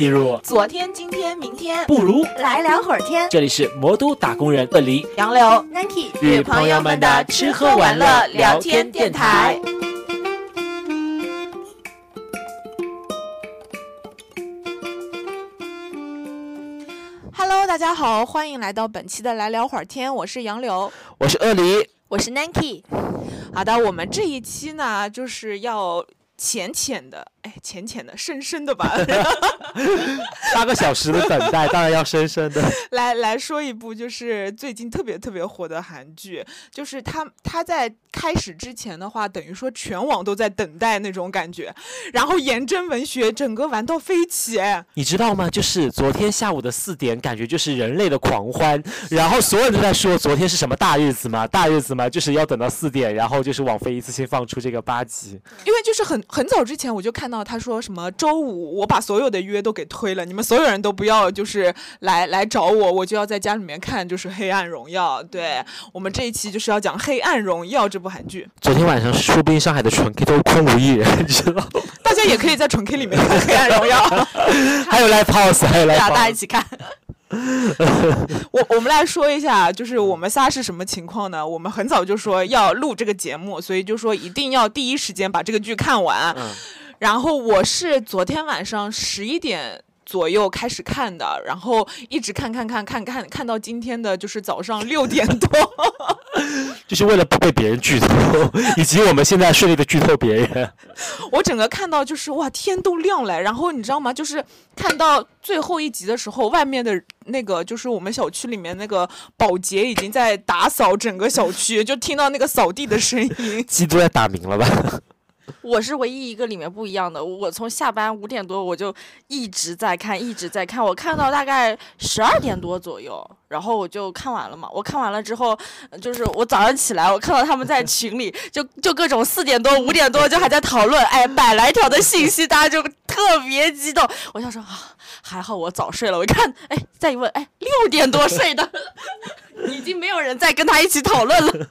进入。昨天、今天、明天，不如。来聊会儿天。这里是魔都打工人鳄梨杨柳、Nike 与朋友们的吃喝玩乐聊天电台。Hello，大家好，欢迎来到本期的来聊会儿天，我是杨柳，我是鳄梨，我是 Nike。好的，我们这一期呢，就是要浅浅的，哎，浅浅的、深深的吧，八个小时的等待，当然要深深的。来来说一部就是最近特别特别火的韩剧，就是它它在开始之前的话，等于说全网都在等待那种感觉，然后颜真文学整个玩到飞起，哎你知道吗？就是昨天下午的四点，感觉就是人类的狂欢，然后所有人都在说昨天是什么大日子嘛，大日子嘛，就是要等到四点，然后就是网飞一次性放出这个八集。因为就是很很早之前我就看到他说什么周五我把所有的约都给推了，你们所有人都不要就是来来找我，我就要在家里面看就是《黑暗荣耀》。对我们这一期就是要讲《黑暗荣耀》这部韩剧，昨天晚上说不定上海的纯 K 都空无一人，你知道吗？大家也可以在纯 K 里面看《黑暗荣耀》。还有 Live House，还有 Live 大家一。起看。我我们来说一下，就是我们仨是什么情况呢？我们很早就说要录这个节目，所以就说一定要第一时间把这个剧看完。嗯然后我是昨天晚上十一点。左右开始看的，然后一直看看看看看看到今天的就是早上六点多，就是为了不被别人剧透，以及我们现在顺利的剧透别人。我整个看到就是哇天都亮了，然后你知道吗？就是看到最后一集的时候，外面的那个就是我们小区里面那个保洁已经在打扫整个小区，就听到那个扫地的声音。鸡都在打鸣了吧？我是唯一一个里面不一样的。我从下班五点多我就一直在看，一直在看，我看到大概十二点多左右，然后我就看完了嘛。我看完了之后，就是我早上起来，我看到他们在群里就就各种四点多、五点多就还在讨论，哎，百来条的信息，大家就特别激动。我想说啊，还好我早睡了。我一看，哎，再一问，哎，六点多睡的，已经没有人再跟他一起讨论了。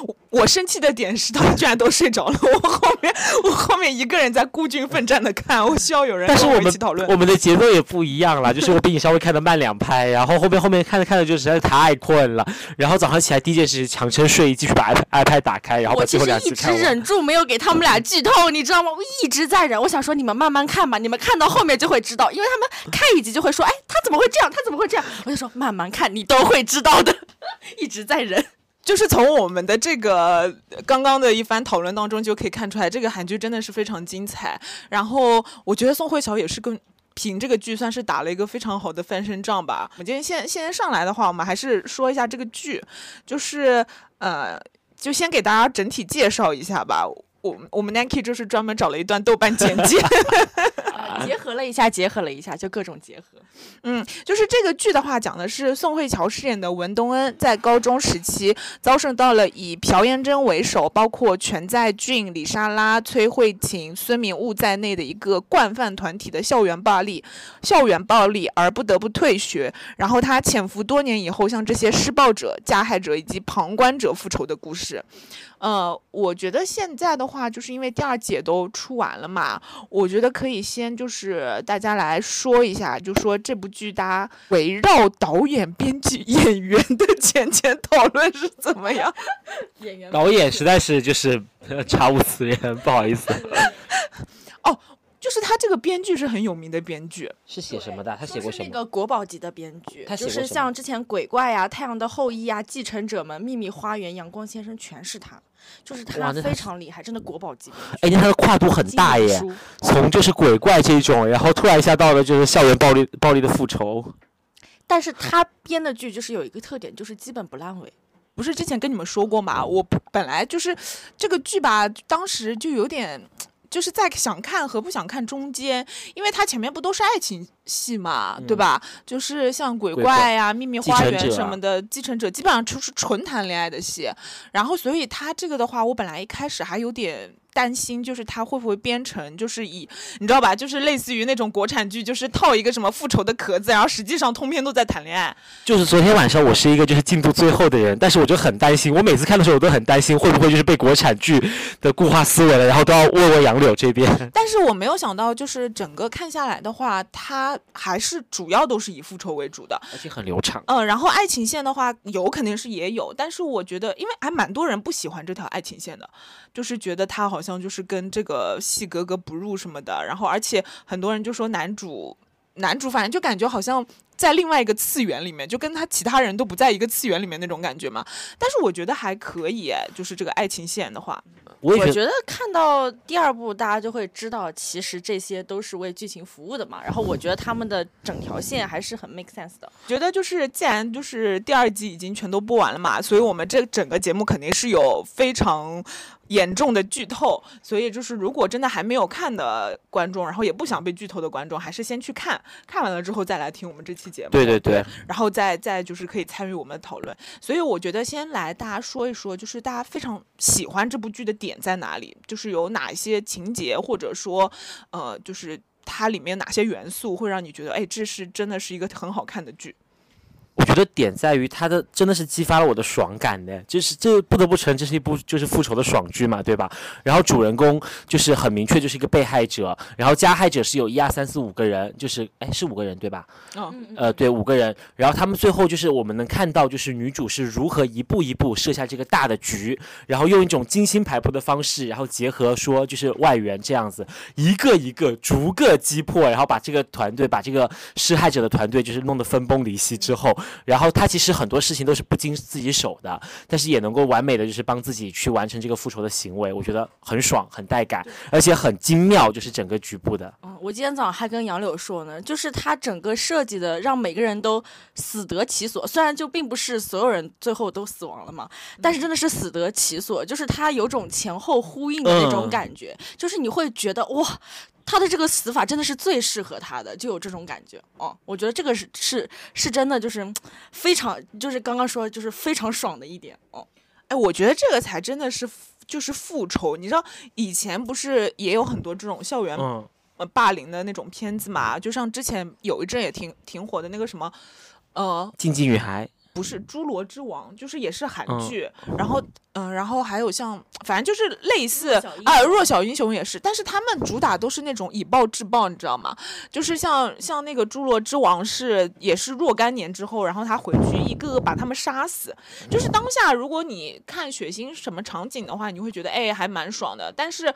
我我生气的点是他们居然都睡着了，我后面我后面一个人在孤军奋战的看，我需要有人跟我一但是我们起讨论我。们的节奏也不一样了，就是我比你稍微看的慢两拍，然后后面后面看着看着就实在是太困了，然后早上起来第一件事强撑睡意，继续把 iPad iPad 打开，然后把最后我其实一直。忍住没有给他们俩剧透，你知道吗？我一直在忍，我想说你们慢慢看吧，你们看到后面就会知道，因为他们看一集就会说，哎，他怎么会这样？他怎么会这样？我就说慢慢看，你都会知道的，一直在忍。就是从我们的这个刚刚的一番讨论当中就可以看出来，这个韩剧真的是非常精彩。然后我觉得宋慧乔也是跟。凭这个剧算是打了一个非常好的翻身仗吧。我们今天现现在上来的话，我们还是说一下这个剧，就是呃，就先给大家整体介绍一下吧。我我们 Nike 就是专门找了一段豆瓣简介，呃结合了一下，结合了一下，就各种结合。嗯，就是这个剧的话，讲的是宋慧乔饰演的文东恩在高中时期遭受到了以朴妍珍为首，包括全在俊、李莎拉、崔慧琴、孙明悟在内的一个惯犯团体的校园暴力，校园暴力而不得不退学。然后他潜伏多年以后，向这些施暴者、加害者以及旁观者复仇的故事。呃，我觉得现在的话，就是因为第二节都出完了嘛，我觉得可以先就是大家来说一下，就说这部剧大家围绕导演、编剧、演员的浅浅讨论是怎么样？演员 导演实在是就是呃查无此人，不好意思。哦就是他这个编剧是很有名的编剧，是写什么的？他写过什么？就是那个国宝级的编剧，就是他写过什么像之前鬼怪呀、太阳的后裔呀、继承者们、秘密花园、阳光先生，全是他，就是他非常厉害，真的国宝级。哎，那他的跨度很大耶，从就是鬼怪这种，然后突然一下到了就是校园暴力暴力的复仇。但是他编的剧就是有一个特点，就是基本不烂尾。不是之前跟你们说过嘛？我本来就是这个剧吧，当时就有点。就是在想看和不想看中间，因为它前面不都是爱情戏嘛，对吧？就是像鬼鬼怪怪呀、秘密花园什么的，继承者基本上就是纯谈恋爱的戏。然后，所以它这个的话，我本来一开始还有点担心，就是他会不会编成就是以你知道吧，就是类似于那种国产剧，就是套一个什么复仇的壳子，然后实际上通篇都在谈恋爱。就是昨天晚上我是一个就是进度最后的人，但是我就很担心，我每次看的时候我都很担心会不会就是被国产剧的固化思维了，然后都要问问杨柳这边。但是我没有想到，就是整个看下来的话，它还是主要都是以复仇为主的。而且很流畅。嗯，然后爱情线的话，有肯定是也有，但是我觉得，因为还蛮多人不喜欢这条爱情线的，就是觉得他好像就是跟这个戏格格不入什么的，然后而且很多人就说男主，男主反正就感觉好像在另外一个次元里面，就跟他其他人都不在一个次元里面那种感觉嘛。但是我觉得还可以，哎就是这个爱情线的话，我觉得我觉得看到第二部，大家就会知道，其实这些都是为剧情服务的嘛。然后我觉得他们的整条线还是很 make sense 的。觉得就是既然就是第二季已经全都播完了嘛，所以我们这整个节目肯定是有非常严重的剧透，所以就是如果真的还没有看的观众，然后也不想被剧透的观众，还是先去看看完了之后再来听我们这期节目。对对对，然后再再就是可以参与我们的讨论。所以我觉得先来大家说一说，就是大家非常喜欢这部剧的点在哪里，就是有哪一些情节，或者说呃，就是它里面哪些元素会让你觉得，哎，这是真的是一个很好看的剧。我觉得点在于它的真的是激发了我的爽感的，就是这不得不承认这是一部就是复仇的爽剧嘛，对吧？然后主人公就是很明确就是一个被害者，然后加害者是有一二三四五个人，就是哎是五个人对吧？嗯，呃，对，五个人，然后他们最后就是我们能看到，就是女主是如何一步一步设下这个大的局，然后用一种精心排布的方式，然后结合说就是外援这样子，一个一个逐个击破，然后把这个团队，把这个施害者的团队就是弄得分崩离析之后，然后他其实很多事情都是不经自己手的，但是也能够完美的就是帮自己去完成这个复仇的行为，我觉得很爽，很带感，而且很精妙，就是整个局部的。嗯，我今天早上还跟杨柳说呢，就是他整个设计的让每个人都死得其所，虽然就并不是所有人最后都死亡了嘛，但是真的是死得其所，就是他有种前后呼应的那种嗯感觉，就是你会觉得哇。他的这个死法真的是最适合他的，就有这种感觉哦。我觉得这个是是是真的，就是嗯非常，就是刚刚说就是非常爽的一点哦。哎，我觉得这个才真的是就是复仇。你知道以前不是也有很多这种校园嗯，呃霸凌的那种片子嘛？就像之前有一阵也挺挺火的那个什么，呃，禁忌女孩。不是《侏罗之王》，就是也是韩嗯剧，然后嗯、然后还有像，反正就是类似啊，弱小英雄也是，但是他们主打都是那种以暴制暴，你知道吗？就是像像那个《侏罗之王》是也是若干年之后，然后他回去一个个把他们杀死，就是当下如果你看血腥什么场景的话，你会觉得哎还蛮爽的，但是。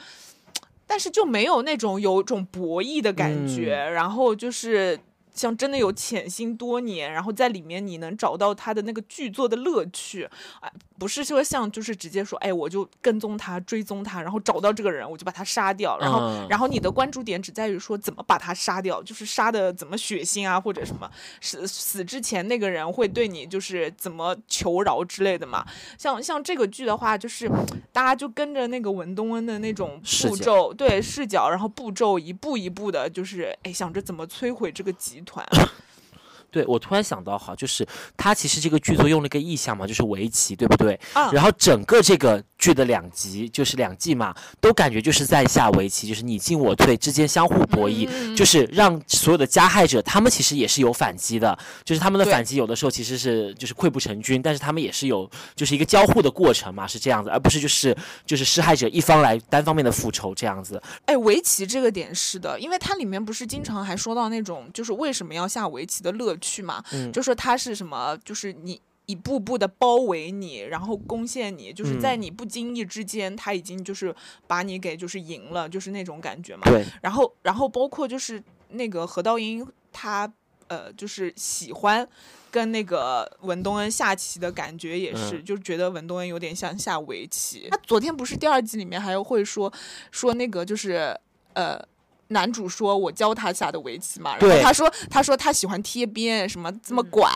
但是就没有那种有种博弈的感觉，然后就是像真的有潜心多年，然后在里面你能找到他的那个剧作的乐趣，啊，不是说像就是直接说，哎，我就跟踪他、追踪他，然后找到这个人我就把他杀掉，然后、嗯然后你的关注点只在于说怎么把他杀掉，就是杀的怎么血腥啊，或者什么死死之前那个人会对你就是怎么求饶之类的嘛。像像这个剧的话，就是大家就跟着那个文东恩的那种步骤，对视角，然后步骤一步一步的，就是哎想着怎么摧毁这个集团。对，我突然想到哈，就是他其实这个剧作用了一个意象嘛，就是围棋，对不对？啊然后整个这个剧的两集，就是两季嘛，都感觉就是在下围棋，就是你进我退之间相互博弈，嗯就是让所有的加害者他们其实也是有反击的，就是他们的反击有的时候其实是就是溃不成军，但是他们也是有就是一个交互的过程嘛，是这样子，而不是就是就是施害者一方来单方面的复仇这样子。哎，围棋这个点是的，因为它里面不是经常还说到那种，就是为什么要下围棋的乐趣嘛，嗯就说他是什么，就是你。一步步的包围你，然后攻陷你，就是在嗯你不经意之间，他已经就是把你给就是赢了，就是那种感觉嘛。对，然后，然后包括就是那个何道英，他呃，就是喜欢跟那个文东恩下棋的感觉也是，嗯就觉得文东恩有点像下围棋。他昨天不是第二季里面还会说说那个就是呃。男主说我教他下的围棋嘛，然后他说他说他喜欢贴边，什么这么拐，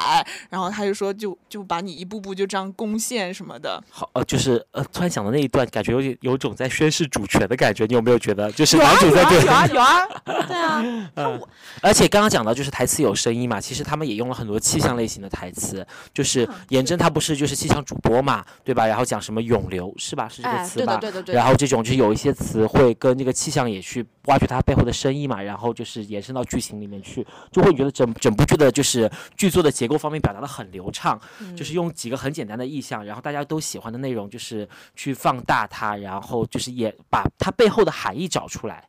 然后他就说就就把你一步步就这样攻陷什么的。好，呃，就是呃，突然想到那一段，感觉有点有种在宣示主权的感觉，你有没有觉得？就是男主在对有啊有啊有啊，对啊，嗯，而且刚刚讲到就是台词有声音嘛，其实他们也用了很多气象类型的台词，就是嗯颜真他不是就是气象主播嘛，对吧？然后讲什么涌流是吧？是这个哎，词吧？对的对的对的。然后这种就是有一些词会跟这个气象也去挖掘它背后的生意嘛，然后就是延伸到剧情里面去，就会觉得整整部剧的就是剧作的结构方面表达的很流畅，就是用几个很简单的意象，然后大家都喜欢的内容，就是去放大它，然后就是也把它背后的含义找出来。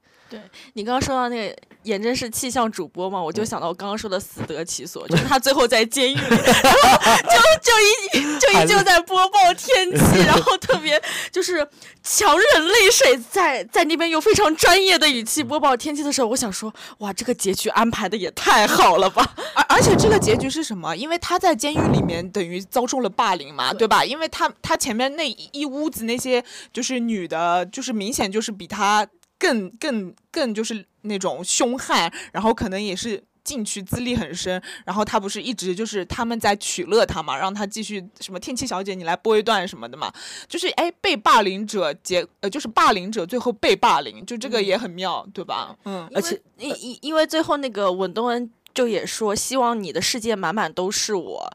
你刚刚说到那个颜真是气象主播嘛，我嗯就想到我刚刚说的死得其所，就是他最后在监狱里，然 后 就就一就依旧在播报天气，然后特别就是强忍泪水在在那边用非常专业的语气播报天气的时候，我想说，哇，这个结局安排的也太好了吧！而而且这个结局是什么？因为他在监狱里面等于遭受了霸凌嘛，对吧？因为他他前面那一一屋子那些就是女的，就是明显就是比他更更更就是那种凶悍，然后可能也是。进去资历很深，然后他不是一直就是他们在取乐他嘛，让他继续什么天气小姐你来播一段什么的嘛，就是哎被霸凌者结呃就是霸凌者最后被霸凌，就这个也很妙，对吧？嗯，而且因为因因因为最后那个稳东恩就也说，希望你的世界满满都是我。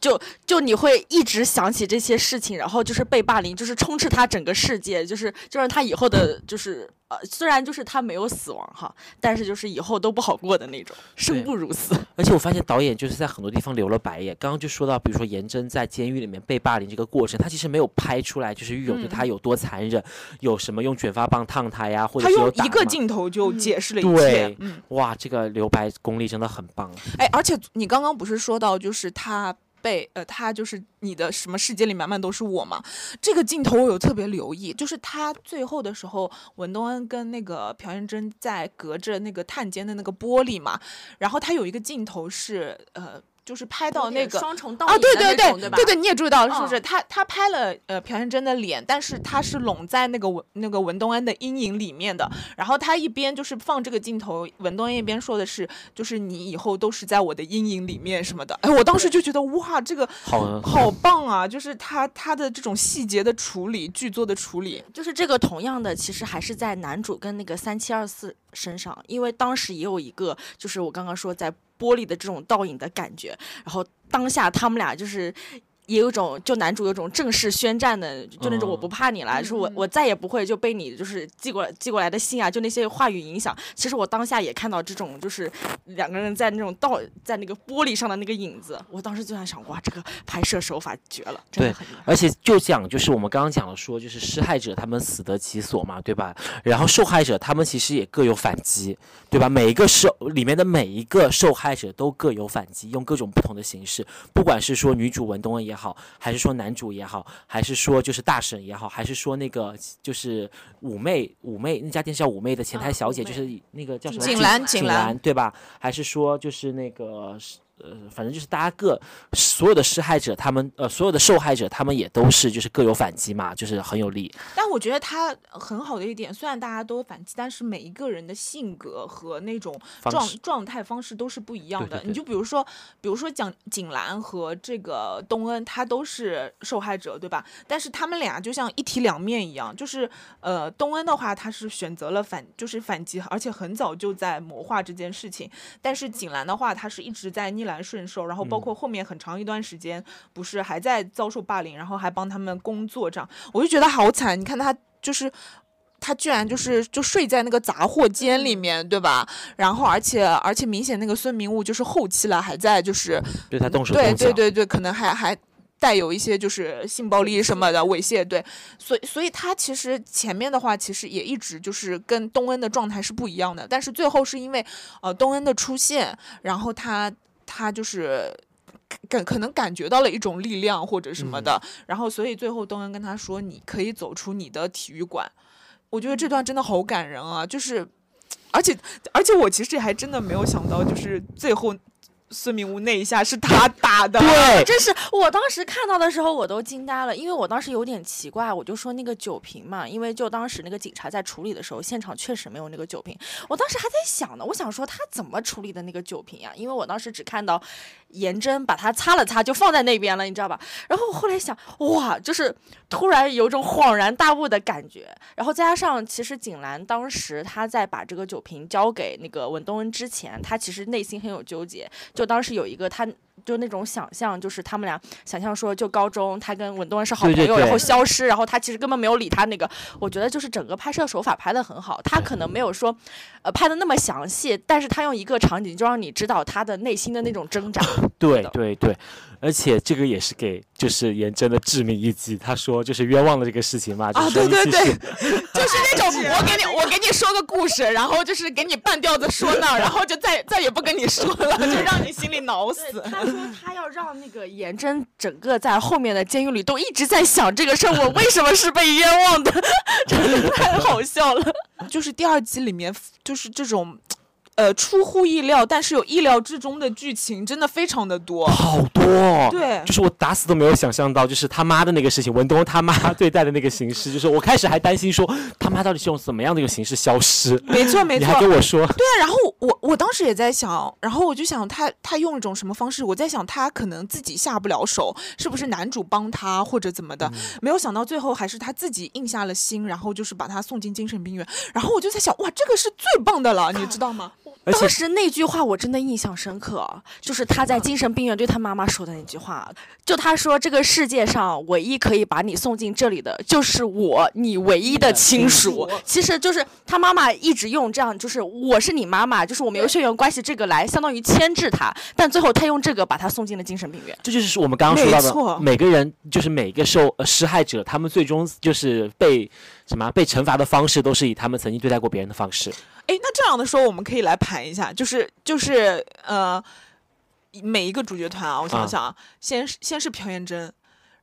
就就你会一直想起这些事情，然后就是被霸凌，就是充斥他整个世界，就是就让他以后的，就是呃，虽然就是他没有死亡哈，但是就是以后都不好过的那种，生不如死。而且我发现导演就是在很多地方留了白眼。刚刚就说到，比如说颜真在监狱里面被霸凌这个过程，他其实没有拍出来，就是狱友对他有多残忍，有什么用卷发棒烫他呀，或者他用一个镜头就嗯解释了一切对，嗯。哇，这个留白功力真的很棒。哎，而且你刚刚不是说到，就是他被呃，他就是你的什么世界里满满都是我嘛？这个镜头我有特别留意，就是他最后的时候，文东恩跟那个朴元珍在隔着那个探监的那个玻璃嘛，然后他有一个镜头是呃。就是拍到那个双重倒啊，影对对对的那种对吧？对对，你也注意到了是不是？嗯他他拍了呃朴妍珍的脸，但是他是拢在那个文那个文东恩的阴影里面的。然后他一边就是放这个镜头，文东恩一边说的是，就是你以后都是在我的阴影里面什么的。哎，我当时就觉得哇，这个好，好棒啊！就是他他的这种细节的处理，剧作的处理。就是这个同样的，其实还是在男主跟那个三七二四身上，因为当时也有一个，就是我刚刚说在玻璃的这种倒影的感觉，然后当下他们俩就是。也有种，就男主有种正式宣战的，就那种我不怕你了，嗯说我我再也不会就被你就是寄过来寄过来的信啊，就那些话语影响。其实我当下也看到这种，就是两个人在那种倒在那个玻璃上的那个影子，我当时就在想，哇，这个拍摄手法绝了，真的对很厉害。而且就讲就是我们刚刚讲了说，就是施害者他们死得其所嘛，对吧？然后受害者他们其实也各有反击，对吧？每一个受里面的每一个受害者都各有反击，用各种不同的形式，不管是说女主文东恩也好，还是说男主也好，还是说就是大婶也好，还是说那个就是妩媚妩媚那家店是叫妩媚的前台小姐，就是那个叫什么景锦兰锦锦兰对吧？还是说就是那个呃，反正就是大家各所有的施害者，他们呃所有的受害者，他们也都是就是各有反击嘛，就是很有利。但我觉得他很好的一点，虽然大家都反击，但是每一个人的性格和那种状状态方式都是不一样的。对对对你就比如说，比如说讲景兰和这个东恩，他都是受害者，对吧？但是他们俩就像一体两面一样，就是呃，东恩的话，他是选择了反，就是反击，而且很早就在谋划这件事情。但是景兰的话，他是一直在逆来顺受，然后包括后面很长一段时间，不是还在遭受霸凌，然后还帮他们工作这样，我就觉得好惨。你看他就是。他居然就是就睡在那个杂货间里面，对吧？然后而且而且明显那个孙明悟就是后期了还在就是对他动手对对对对，可能还还带有一些就是性暴力什么的猥亵，对，所以所以他其实前面的话其实也一直就是跟东恩的状态是不一样的，但是最后是因为呃东恩的出现，然后他他就是。感可能感觉到了一种力量或者什么的，然后所以最后东恩跟他说：“你可以走出你的体育馆。”我觉得这段真的好感人啊！就是，而且而且我其实还真的没有想到，就是最后孙明悟那一下是他打的，对，真是我当时看到的时候我都惊呆了，因为我当时有点奇怪，我就说那个酒瓶嘛，因为就当时那个警察在处理的时候，现场确实没有那个酒瓶，我当时还在想呢，我想说他怎么处理的那个酒瓶呀？因为我当时只看到颜真把它擦了擦就放在那边了，你知道吧？然后我后来想，哇，就是突然有种恍然大悟的感觉，然后再加上其实景岚当时他在把这个酒瓶交给那个文东恩之前，他其实内心很有纠结，就当时有一个他。就那种想象，就是他们俩想象说，就高中他跟文东恩是好朋友，对对对然后消失，然后他其实根本没有理他那个。我觉得就是整个拍摄手法拍的很好，他可能没有说，呃，拍的那么详细，但是他用一个场景就让你知道他的内心的那种挣扎。对的对对，而且这个也是给就是颜真的致命一击。他说就是冤枉了这个事情嘛，就啊对对对 就是那种我给你我给你说个故事，然后就是给你半吊子说那儿，然后就再再也不跟你说了，就让你心里恼死。他说他要让那个颜真整个在后面的监狱里都一直在想这个事儿，我为什么是被冤枉的，真的太好笑了。就是第二集里面，就是这种，呃，出乎意料，但是有意料之中的剧情，真的非常的多。好多、哦，对就是我打死都没有想象到，就是他妈的那个事情，文东他妈对待的那个形式，就是我开始还担心说他妈到底是用怎么样的一个形式消失，没错没错你还，跟我说，对啊，然后我我当时也在想，然后我就想他他用一种什么方式？我在想他可能自己下不了手，是不是男主帮他或者怎么的？嗯没有想到最后还是他自己硬下了心，然后就是把他送进精神病院。然后我就在想，哇，这个是最棒的了，你知道吗？而且当时那句话我真的印象深刻，就是他在精神病院对他妈妈说的那句话，就他说这个世界上唯一可以把你送进这里的，就是我，你唯一的亲属。其实就是他妈妈一直用这样，就是我是你妈妈，就是我们有血缘关系这个来相当于牵制他，但最后他用这个把他送进了精神病院。这就是我们刚刚说到的，每个人就是每个受呃施害者，他们最终就是被什么被惩罚的方式，都是以他们曾经对待过别人的方式。哎，那这样的时候我们可以来盘一下，就是就是呃，每一个主角团啊，我想想啊，先是先是朴妍珍。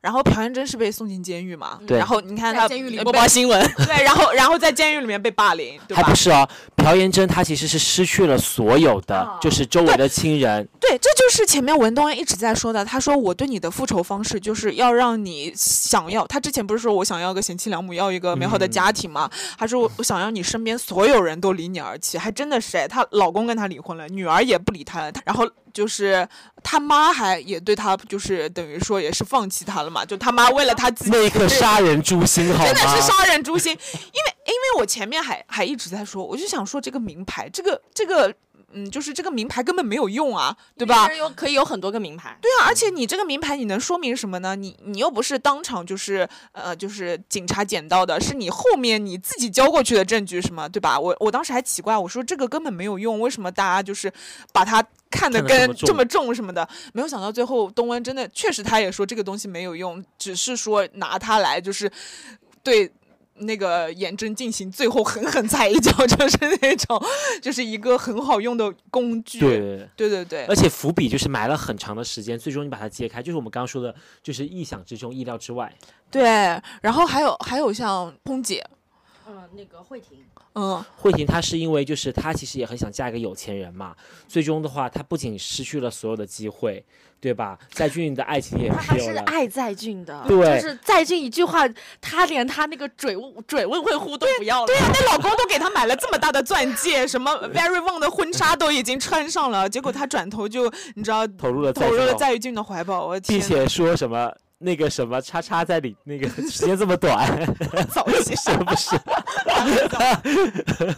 然后朴元珍是被送进监狱嘛？对然后你看他监狱里播报新闻，对，然后 然后在监狱里面被霸凌，对吧还不？是哦，朴元珍她其实是失去了所有的，哦就是周围的亲人。对，这就是前面文东恩一直在说的。他说我对你的复仇方式就是要让你想要。他之前不是说我想要个贤妻良母，要一个美好的家庭吗？他说我我想要你身边所有人都离你而去，还真的是哎，她老公跟她离婚了，女儿也不理她了，然后就是他妈还也对他就是等于说也是放弃他了嘛，就他妈为了他自己那一刻杀人诛心，好吗？真的是杀人诛心。因为因为我前面还还一直在说，我就想说这个名牌，这个这个嗯，就是这个名牌根本没有用啊，对吧？有可以有很多个名牌。对啊，而且你这个名牌你能说明什么呢？你你又不是当场就是呃就是警察捡到的，是你后面你自己交过去的证据是吗，对吧？我我当时还奇怪，我说这个根本没有用，为什么大家就是把它看得跟这么重什么的？没有想到最后东恩真的确实他也说这个东西没有用，只是说拿它来就是对。那个颜真进行最后狠狠踩一脚，就是那种，就是一个很好用的工具。对对对。对对对而且伏笔就是埋了很长的时间，最终你把它揭开，就是我们刚刚说的，就是意想之中、意料之外。对，然后还有还有像空姐，嗯，那个慧婷，嗯，慧婷她是因为就是她其实也很想嫁一个有钱人嘛，最终的话她不仅失去了所有的机会，对吧？在俊的爱情也 他还没有了。是爱在俊的，对就是在俊一句话，她连她那个嘴问嘴问会呼都不要了。对呀、那老公都给她买了这么大的钻戒，什么 Very Wong 的婚纱都已经穿上了，结果她转头就你知道投入了投入了在俊的怀抱，我天，并且说什么那个什么叉叉在里那个时间这么短，早期 是不是？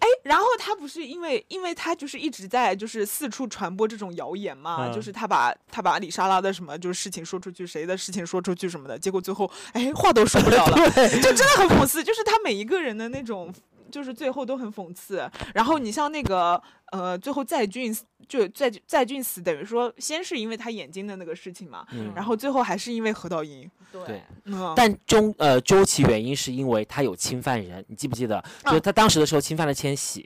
哎，然后他不是因为，因为他就是一直在就是四处传播这种谣言嘛，嗯就是他把他把李莎拉的什么就是事情说出去，谁的事情说出去什么的，结果最后哎话都说不了了，就真的很讽刺，就是他每一个人的那种。就是最后都很讽刺，然后你像那个呃，最后在俊就在在俊死，等于说先是因为他眼睛的那个事情嘛，嗯然后最后还是因为何道英，对嗯，但终呃究其原因是因为他有侵犯人，你记不记得？就是他当时的时候侵犯了千玺，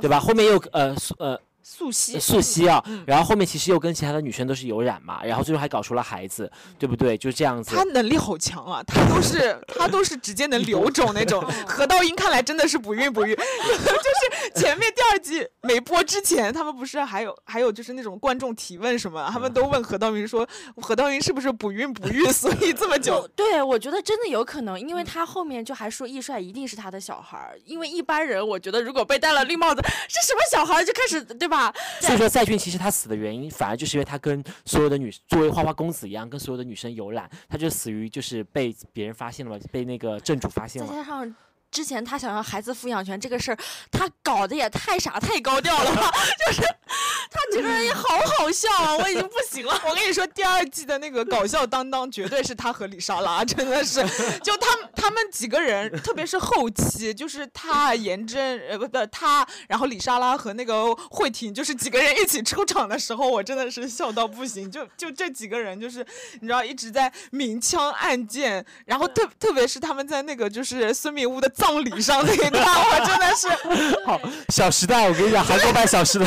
对吧？后面又呃苏呃素汐，素 汐啊，嗯然后后面其实又跟其他的女生都是有染嘛，然后最后还搞出了孩子，对不对？就这样子他。能力好强啊，他都是 他都是直接能留种那种。何道英看来真的是不孕不育，就是前面第二季没播之前，他们不是还有还有就是那种观众提问什么，他们都问何道英说何道英是不是不孕不育，所以这么久对，我觉得真的有可能，因为嗯他后面就还说易帅一定是他的小孩儿，因为一般人我觉得如果被戴了绿帽子，是什么小孩就开始对吧？所以说，赛俊其实他死的原因，反而就是因为他跟所有的女作为花花公子一样，跟所有的女生游览，他就死于就是被别人发现了嘛，被那个正主发现了。再加上之前他想要孩子抚养权这个事儿，他搞得也太傻太高调了吧？就是他这个人也好好笑啊，我已经不行了。我跟你说，第二季的那个搞笑担当绝对是他和李莎拉，真的是，就他们他们几个人，特别是后期，就是他颜真呃不不他，然后李莎拉和那个慧婷，就是几个人一起出场的时候，我真的是笑到不行。就就这几个人，就是你知道一直在明枪暗箭，然后特特别是他们在那个就是孙明悟的葬礼上那一段，我真的是。好，《小时代》，我跟你讲，韩国版《小时代》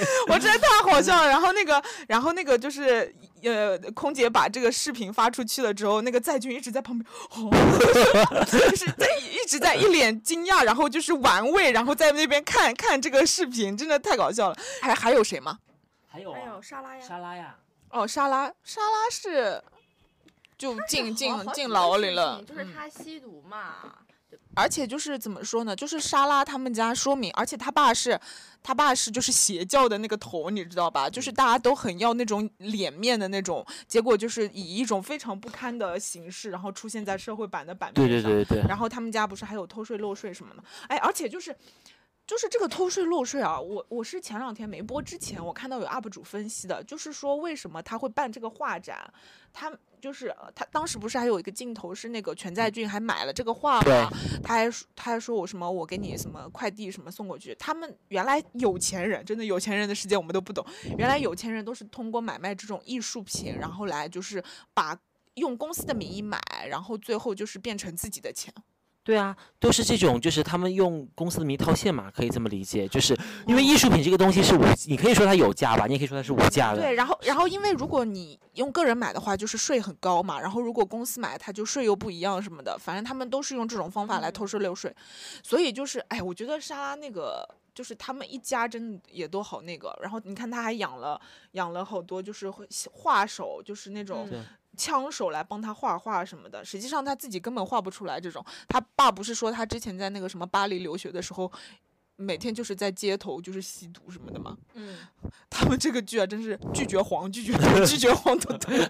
我真的太好笑了。然后那个，然后那个就是，呃，空姐把这个视频发出去了之后，那个在俊一直在旁边，哦，就是在一直在一脸惊讶，然后就是玩味，然后在那边看看这个视频，真的太搞笑了。还还有谁吗？还有还有莎拉呀，沙拉呀，哦，沙拉，沙拉是就进进进牢里了，就是嗯他吸毒嘛。而且就是怎么说呢，就是莎拉他们家说明，而且他爸是，他爸是就是邪教的那个头，你知道吧？就是大家都很要那种脸面的那种，结果就是以一种非常不堪的形式，然后出现在社会版的版面上。对对对对，然后他们家不是还有偷税漏税什么的，哎，而且就是。就是这个偷税漏税啊，我我是前两天没播之前，我看到有 UP 主分析的，就是说为什么他会办这个画展，他就是呃他当时不是还有一个镜头是那个全在俊还买了这个画对。嘛，他还说他还说我什么我给你什么快递什么送过去，他们原来有钱人真的有钱人的世界我们都不懂，原来有钱人都是通过买卖这种艺术品，然后来就是把用公司的名义买，然后最后就是变成自己的钱。对啊，都是这种，就是他们用公司的名义套现嘛，可以这么理解，就是因为艺术品这个东西是无，你可以说它有价吧，你也可以说它是无价的。对，然后然后因为如果你用个人买的话，就是税很高嘛，然后如果公司买，它就税又不一样什么的，反正他们都是用这种方法来偷税漏税，所以就是哎，我觉得莎拉那个。就是他们一家真的也都好那个，然后你看他还养了养了好多就是会画手，就是那种对枪手来帮他画画什么的。实际上他自己根本画不出来这种。他爸不是说他之前在那个什么巴黎留学的时候，每天就是在街头就是吸毒什么的嘛。嗯，他们这个剧啊，真是拒绝黄，拒绝，拒绝黄的毒。对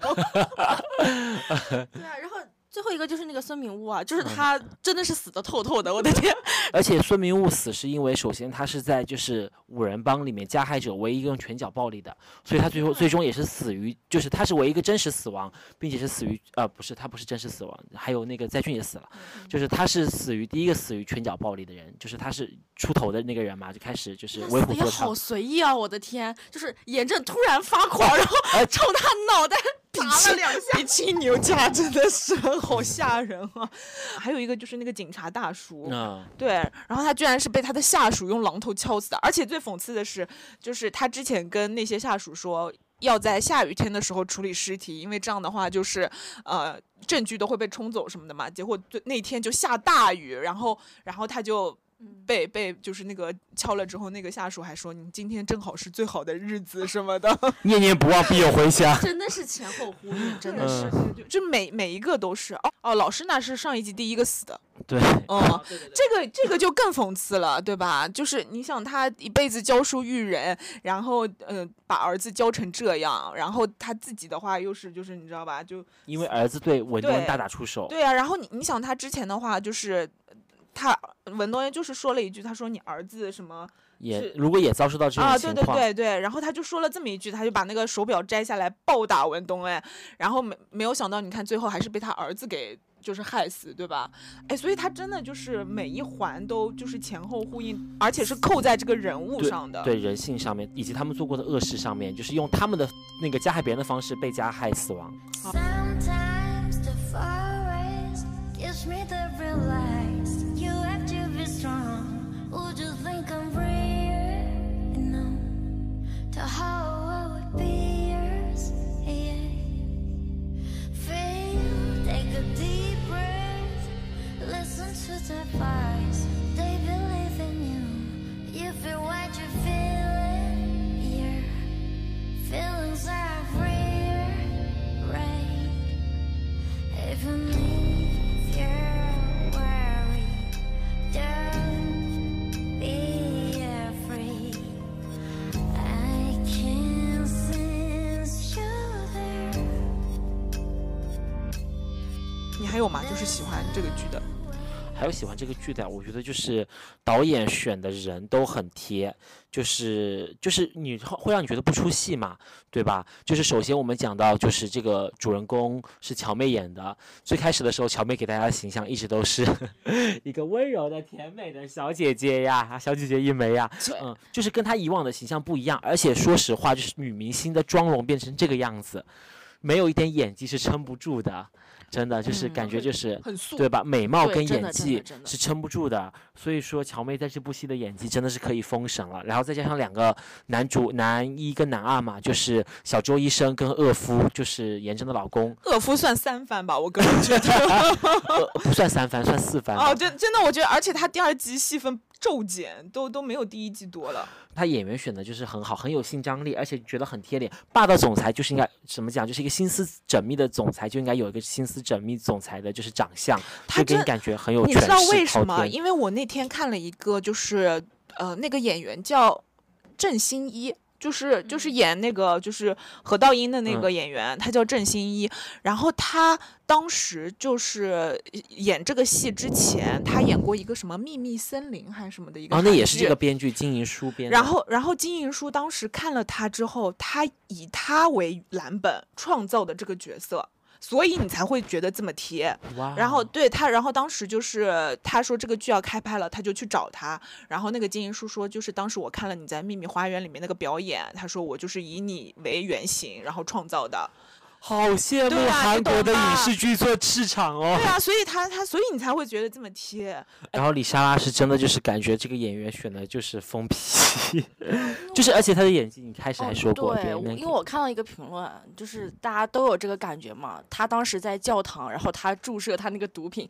啊，然后最后一个就是那个孙明悟啊，就是他真的是死的透透的，我的天！而且孙明悟死是因为，首先他是在就是五人帮里面加害者唯一一个用拳脚暴力的，所以他最后最终也是死于，就是他是唯一一个真实死亡，并且是死于呃不是他不是真实死亡，还有那个在俊也死了，就是他是死于第一个死于拳脚暴力的人，就是他是出头的那个人嘛，就开始就是为虎作也好。随意啊！我的天，就是严正突然发狂，然后哎冲他脑袋打了两下。比青牛家真的是好吓人啊！还有一个就是那个警察大叔，嗯，对，然后他居然是被他的下属用榔头敲死的，而且最讽刺的是，就是他之前跟那些下属说。要在下雨天的时候处理尸体，因为这样的话就是，呃，证据都会被冲走什么的嘛。结果最那天就下大雨，然后，然后他就被被就是那个敲了之后，那个下属还说你今天正好是最好的日子什么的，念念不忘必有回响。真的是前后呼应，真的是。嗯，就每每一个都是哦哦，老师那是上一集第一个死的，对，哦，这个这个就更讽刺了，对吧？就是你想他一辈子教书育人，然后呃把儿子教成这样，然后他自己的话又是就是你知道吧？就因为儿子对文东大打出手。对啊，然后你你想他之前的话就是。他文东恩就是说了一句，他说你儿子什么也如果也遭受到这啊？种情况，对对对对，然后他就说了这么一句，他就把那个手表摘下来暴打文东恩，然后没没有想到，你看最后还是被他儿子给就是害死，对吧？哎，所以他真的就是每一环都就是前后呼应，而且是扣在这个人物上的。对人性上面，以及他们做过的恶事上面，就是用他们的那个加害别人的方式被加害死亡。Sometimes to how I would be yours. Yeah. Feel, take a deep breath, listen to their voice. They believe in you. You feel what you. Your feelings are 还有吗？就是喜欢这个剧的。还有喜欢这个剧的，我觉得就是导演选的人都很贴，就是就是你会会让你觉得不出戏嘛，对吧？就是首先我们讲到就是这个主人公是乔妹演的，最开始的时候乔妹给大家的形象一直都是 一个温柔的甜美的小姐姐呀，小姐姐一枚呀，嗯，就是跟她以往的形象不一样，而且说实话，就是女明星的妆容变成这个样子，没有一点演技是撑不住的，真的就是感觉就是。很素，对吧？美貌跟演技是撑不住的，所以说乔妹在这部戏的演技真的是可以封神了。然后再加上两个男主男一跟男二嘛，就是小周医生跟恶夫，就是严真的老公，恶夫算三番吧，我个人觉得。呃，不算三番，算四番。哦，真真的，我觉得，而且他第二季戏份骤减，都都没有第一季多了。他演员选的就是很好，很有性张力，而且觉得很贴脸。霸道总裁就是应该怎么讲，就是一个心思缜密的总裁，就应该有一个心思缜密总裁的，就是长相，就给你感觉很有你权势。知道为什么？因为我那天看了一个，就是呃，那个演员叫郑欣宜。就是就是演那个就是何道英的那个嗯演员，他叫郑欣一。然后他当时就是演这个戏之前，他演过一个什么《秘密森林》还是什么的一个哦，那也是这个编剧金银书编的。然后，然后金银书当时看了他之后，他以他为蓝本创造的这个角色，所以你才会觉得这么贴。哇，然后对他，然后当时就是他说这个剧要开拍了，他就去找他。然后那个金银叔说，就是当时我看了你在《秘密花园》里面那个表演，他说我就是以你为原型，然后创造的。好羡慕韩国的影视剧做市场哦。对啊，所以他他所以你才会觉得这么贴。然后李莎拉是真的就是感觉这个演员选的就是疯批，就是而且他的演技，你开始还说过，哦对，因为我看到一个评论，就是大家都有这个感觉嘛。他当时在教堂，然后他注射他那个毒品，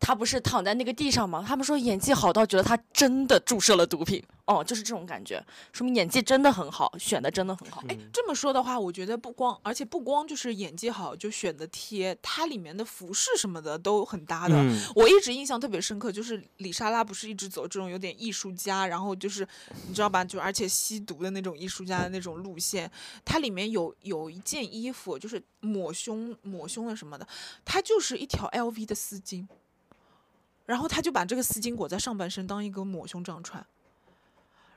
他不是躺在那个地上吗？他们说演技好到觉得他真的注射了毒品，哦，就是这种感觉，说明演技真的很好，选的真的很好。哎，这么说的话，我觉得不光，而且不光就是演技好，就选的贴，它里面的服饰什么的都很搭的。嗯，我一直印象特别深刻，就是李莎拉不是一直走这种有点艺术家，然后就是你知道吧，就而且吸毒的那种艺术家的那种路线。它里面有有一件衣服，就是抹胸抹胸的什么的，它就是一条 LV 的丝巾，然后他就把这个丝巾裹在上半身当一个抹胸这样穿。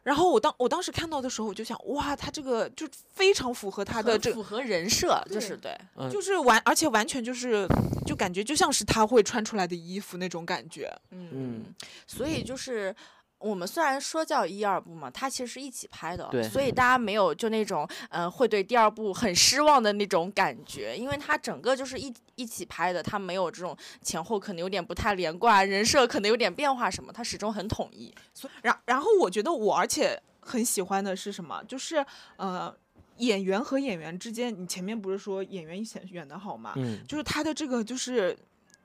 然后我当我当时看到的时候，我就想，哇，他这个就非常符合他的这符合人设，就是对。嗯就是完，而且完全就是，就感觉就像是他会穿出来的衣服那种感觉。嗯，所以就是我们虽然说叫一二部嘛，它其实是一起拍的，对所以大家没有就那种呃会对第二部很失望的那种感觉，因为它整个就是一一起拍的，它没有这种前后可能有点不太连贯，人设可能有点变化什么，它始终很统一。所以，然然后我觉得我而且很喜欢的是什么？就是呃，演员和演员之间，你前面不是说演员选选的好嘛？嗯，就是他的这个就是。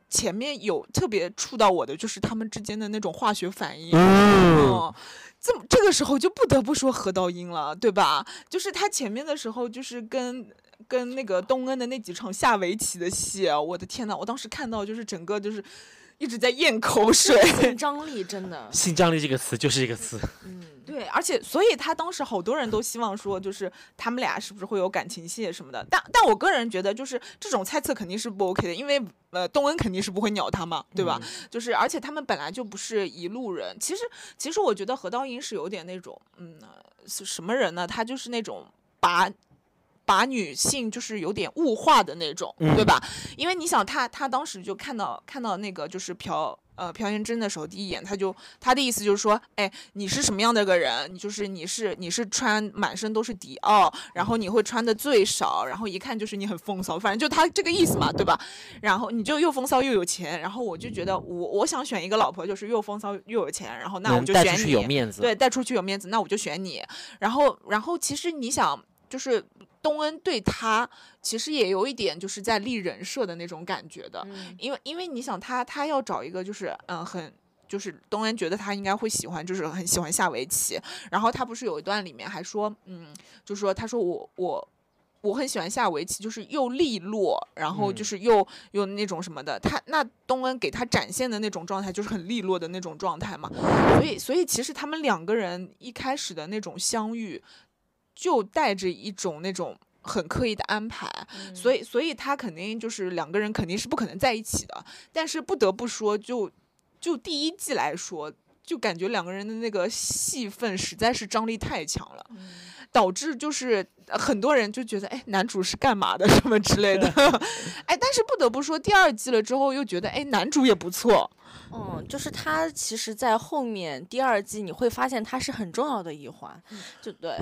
前面有特别触到我的，就是他们之间的那种化学反应。嗯哦，这么这个时候就不得不说何道英了，对吧？就是他前面的时候，就是跟跟那个东恩的那几场下围棋的戏啊，我的天呐，我当时看到就是整个就是一直在咽口 水。性张力真的，性张力这个词就是这个词，嗯，对，而且所以他当时好多人都希望说，就是他们俩是不是会有感情戏什么的。但但我个人觉得，就是这种猜测肯定是不 OK 的，因为呃，东恩肯定是不会鸟他嘛，对吧？就是而且他们本来就不是一路人。其实其实我觉得何道英是有点那种，嗯，是什么人呢？他就是那种把。把女性就是有点物化的那种，对吧？因为你想他，他当时就看到看到那个就是朴呃朴妍真的时候，第一眼他就他的意思就是说，哎，你是什么样的个人？你就是你是你是穿满身都是迪奥，然后你会穿的最少，然后一看就是你很风骚，反正就他这个意思嘛，对吧？然后你就又风骚又有钱，然后我就觉得我我想选一个老婆，就是又风骚又有钱，然后那我能带出去就选你，有面子，对，带出去有面子，那我就选你。然后，然后其实你想，就是东恩对他其实也有一点就是在立人设的那种感觉的，嗯因为因为你想他他要找一个就是嗯、很。就是东恩觉得他应该会喜欢，就是很喜欢下围棋。然后他不是有一段里面还说，嗯，就说他说我我我很喜欢下围棋，就是又利落，然后就嗯是又又那种什么的。他那东恩给他展现的那种状态，就是很利落的那种状态嘛。所以所以其实他们两个人一开始的那种相遇，就带着一种那种很刻意的安排，嗯。所以所以他肯定就是两个人肯定是不可能在一起的。但是不得不说，就就第一季来说，就感觉两个人的那个戏份实在是张力太强了，嗯。导致就是呃很多人就觉得，哎，男主是干嘛的什么之类的，哎，但是不得不说，第二季了之后又觉得，哎，男主也不错，嗯，就是他其实，在后面第二季你会发现他是很重要的一环，就对，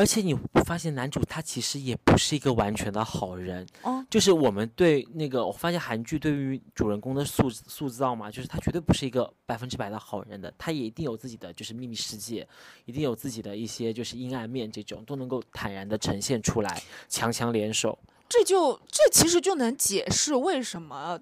而且你发现男主他其实也不是一个完全的好人，哦，就是我们对那个，我发现韩剧对于主人公的塑塑造嘛，就是他绝对不是一个百分之百的好人的，他也一定有自己的就是秘密世界，一定有自己的一些就是阴暗面，这种都能够坦然的呈现出来，强强联手。这就这其实就能解释为什么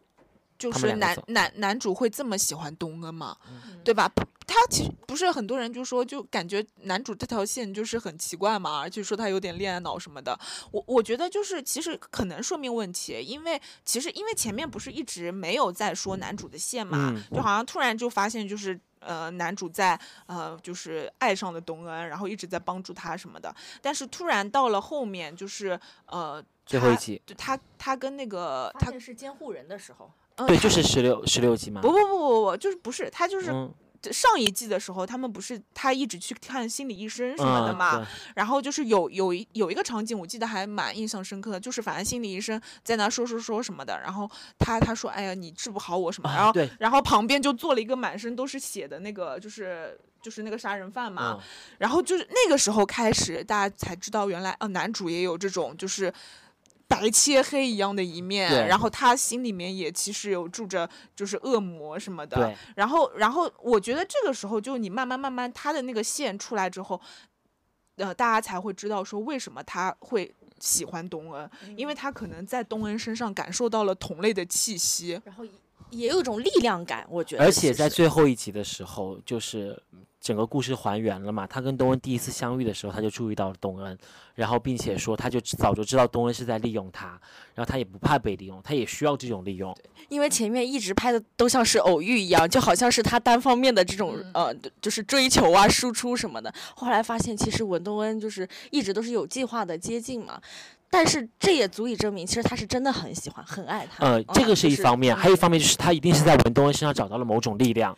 就是男男男主会这么喜欢东恩嘛，嗯对吧？他其实不是很多人就说，就感觉男主这条线就是很奇怪嘛，而且说他有点恋爱脑什么的。我我觉得就是其实可能说明问题，因为其实因为前面不是一直没有在说男主的线嘛，嗯就好像突然就发现就是。呃，男主在呃，就是爱上了东恩，然后一直在帮助他什么的。但是突然到了后面，就是呃，他最后一集，就他他跟那个他是监护人的时候，对，就是十六十六集嘛。不不不不不，就是不是他就是嗯，上一季的时候，他们不是他一直去看心理医生什么的嗯嘛，嗯然后就是有有一有一个场景，我记得还蛮印象深刻的，就是反正心理医生在那说说说什么的，然后他他说哎呀你治不好我什么，然后然后旁边就坐了一个满身都是血的那个就是。就是那个杀人犯嘛，嗯，然后就是那个时候开始，大家才知道原来呃男主也有这种就是白切黑一样的一面，然后他心里面也其实有住着就是恶魔什么的，对，然后然后我觉得这个时候就你慢慢慢慢他的那个线出来之后，呃，大家才会知道说为什么他会喜欢东恩，因为他可能在东恩身上感受到了同类的气息，然后也也有一种力量感，我觉得。而且在最后一集的时候，就是整个故事还原了嘛。他跟东恩第一次相遇的时候，他就注意到了东恩，然后并且说他就早就知道东恩是在利用他，然后他也不怕被利用，他也需要这种利用。因为前面一直拍的都像是偶遇一样，就好像是他单方面的这种、呃，就是追求啊、输出什么的。后来发现，其实文东恩就是一直都是有计划的接近嘛。但是这也足以证明，其实他是真的很喜欢、很爱他。呃，这嗯个是一就是方面，嗯还有一方面就是他一定是在文东恩身上找到了某种力量。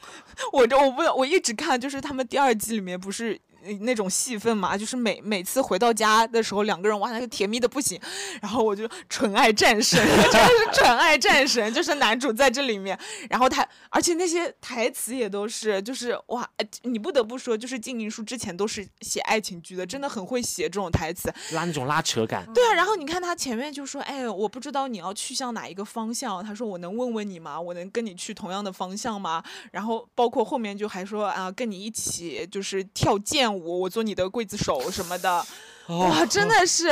我这我不我一直看，就是他们第二季里面不是呃那种戏份嘛，就是每每次回到家的时候，两个人哇那个甜蜜的不行，然后我就纯爱战神，真的是纯爱战神，就是男主在这里面，然后他而且那些台词也都是就是哇，呃你不得不说，就是金宁书之前都是写爱情剧的，真的很会写这种台词，拉那种拉扯感，对啊，然后你看他前面就说，哎，我不知道你要去向哪一个方向。他说我能问问你吗？我能跟你去同样的方向吗？然后包括后面就还说啊，跟你一起就是跳剑舞，我做你的刽子手 什么的。哇，真的是，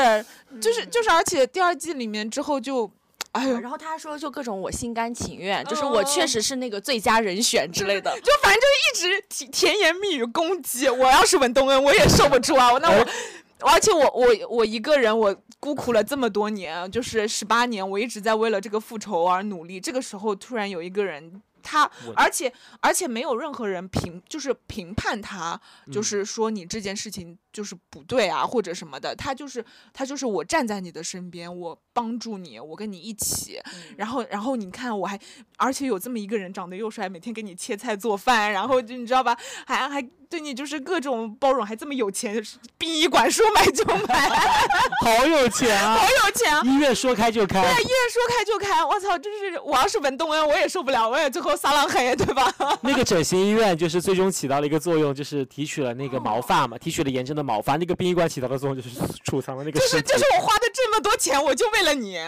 就是就是，而且第二季里面之后就，哎呦，然后他说，就各种我心甘情愿，就是我确实是那个最佳人选之类的。就反正就一直甜甜言蜜语攻击。我要是文东恩，我也受不住啊！我那我。而且我我我一个人，我孤苦了这么多年，就是十八年，我一直在为了这个复仇而努力。这个时候突然有一个人，他而且而且没有任何人评，就是评判他，就是说你这件事情就是不对啊，或者什么的。他就是他就是我站在你的身边，我帮助你，我跟你一起。然后然后你看我还，而且有这么一个人长得又帅，每天给你切菜做饭，然后就你知道吧，还还对你就是各种包容，还这么有钱，殡仪馆说买就买，好有钱啊！好有钱啊！医院说开就开，对、啊医院说开就开，我操！就是我要是文东恩，我也受不了，我也最后撒浪嘿，对吧？那个整形医院就是最终起到了一个作用，就是提取了那个毛发嘛，提取了炎症的毛发。那个殡仪馆起到的作用就是储藏了那个。就是就是我花的这么多钱，我就为了你，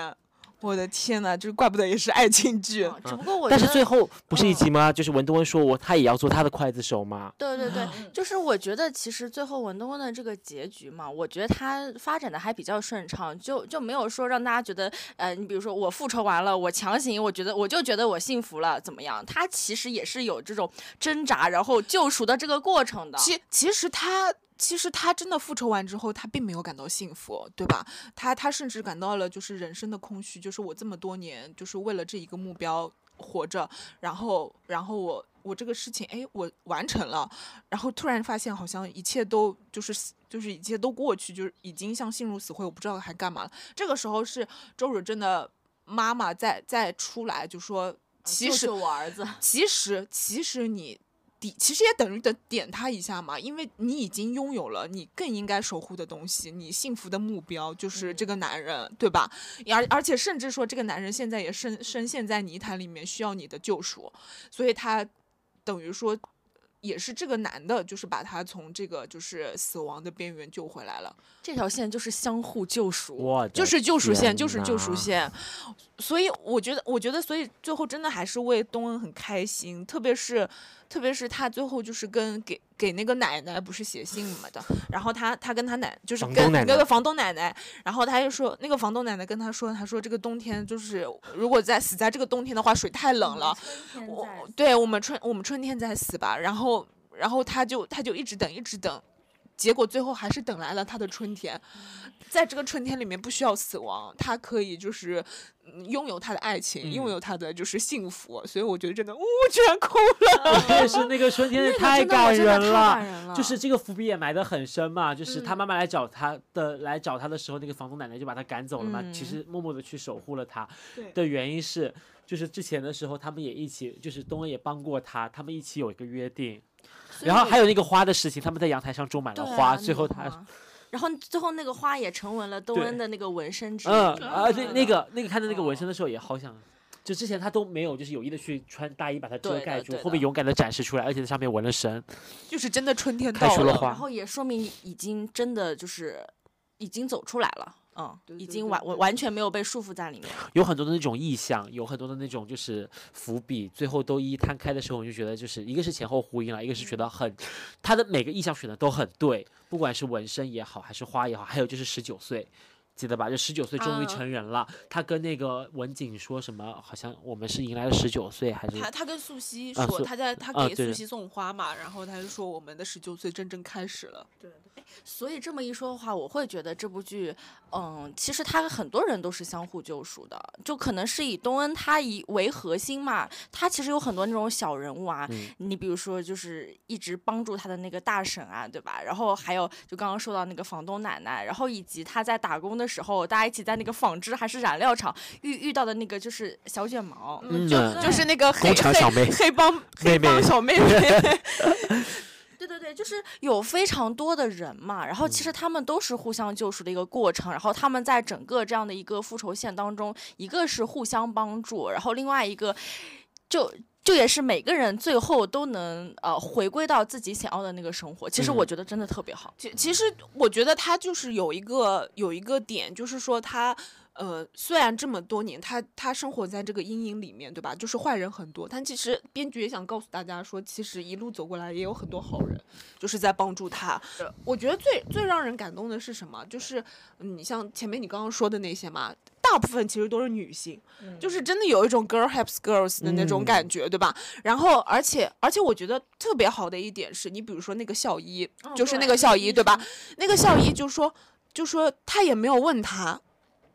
我的天呐，这怪不得也是爱情剧。嗯只不过我但是最后不是一集吗？就是文东恩说我他也要做他的刽子手吗？对对对，就是我觉得其实最后文东恩的这个结局嘛，我觉得他发展的还比较顺畅，就就没有说让大家觉得，呃，你比如说我复仇完了，我强行，我觉得我就觉得我幸福了，怎么样？他其实也是有这种挣扎，然后救赎的这个过程的。其其实他其实他真的复仇完之后，他并没有感到幸福，对吧？他他甚至感到了就是人生的空虚，就是我这么多年就是为了这一个目标活着，然后然后我我这个事情，哎，我完成了，然后突然发现好像一切都就是就是一切都过去，就是已经像心如死灰，我不知道还干嘛了。这个时候是周芷真的妈妈再再出来就说，其实我儿子，其实其实你抵其实也等于的点他一下嘛，因为你已经拥有了你更应该守护的东西，你幸福的目标就是这个男人，对吧？而而且甚至说这个男人现在也深深陷在泥潭里面，需要你的救赎，所以他等于说。也是这个男的，就是把他从这个就是死亡的边缘救回来了。这条线就是相互救赎。就是救赎线，就是救赎。线。所以我觉得，我觉得，所以最后真的还是为东恩很开心，特别是，特别是他最后就是跟给给那个奶奶不是写信嘛的，然后他他跟他奶就是跟奶奶那个房东奶奶，然后他就说那个房东奶奶跟他说，他说这个冬天就是如果在死在这个冬天的话，水太冷了，我对我们春我们春天再死吧，然后然后他就他就一直等一直等，结果最后还是等来了他的春天，在这个春天里面不需要死亡，他可以就是嗯拥有他的爱情，拥嗯有他的就是幸福，所以我觉得真的，呜、居然哭了。我也是那个春天那个太感人了感。人了就是这个伏笔也埋得很深嘛，就是他嗯妈妈来找他的来找他的时候，那个房东奶奶就把他赶走了嘛。其嗯实默默的去守护了他对的原因是，就是之前的时候他们也一起，就是东恩也帮过他，他们一起有一个约定。然后还有那个花的事情，他们在阳台上种满了花，啊最后他。然后最后那个花也成为了东恩的那个纹身之一。嗯，啊，对那个个那个看到那个纹身的时候也好想，就之前他都没有就是有意的去穿大衣把它遮盖住，后面勇敢的展示出来，而且在上面纹了身，就是真的春天到了，开出了。花然后也说明已经真的就是已经走出来了，嗯，对对已经完完完全没有被束缚在里面。有很多的那种意象，有很多的那种就是伏笔，最后都一一摊开的时候，我就觉得就是一个是前后呼应了，一个是觉得很，他的每个意象选的都很对，不管是纹身也好，还是花也好，还有就是十九岁。记得吧？就十九岁终于啊成人了。他跟那个文景说什么？好像我们是迎来了十九岁，还是他他跟素汐说，他在他给素汐送花嘛，然后他就说我们的十九岁真正开始了。对,对所以这么一说的话，我会觉得这部剧，嗯，其实他很多人都是相互救赎的，就可能是以东恩他以为核心嘛，他其实有很多那种小人物啊，嗯你比如说就是一直帮助他的那个大婶啊，对吧？然后还有就刚刚说到那个房东奶奶，然后以及他在打工的时候，大家一起在那个纺织还是染料厂遇遇到的那个就是小卷毛，就就是那个黑工厂黑小妹黑帮 妹黑帮小妹 妹，对对对，就是有非常多的人嘛，然后其实他们都是互相救赎的一个过程，然后他们在整个这样的一个复仇线当中，一个是互相帮助，然后另外一个就。就也是每个人最后都能呃回归到自己想要的那个生活，其实我嗯觉得真的特别好。其其实我觉得他就是有一个有一个点，就是说他。呃，虽然这么多年，他他生活在这个阴影里面，对吧？就是坏人很多，但其实编剧也想告诉大家说，其实一路走过来也有很多好人，就是在帮助他。我觉得最最让人感动的是什么？就是嗯你像前面你刚刚说的那些嘛，大部分其实都是女性，就是真的有一种 girl helps girls 的那种感觉，对吧？然后，而且而且我觉得特别好的一点是，你比如说那个校医，就是那个校医，对吧？那个校医就说，就说他也没有问他，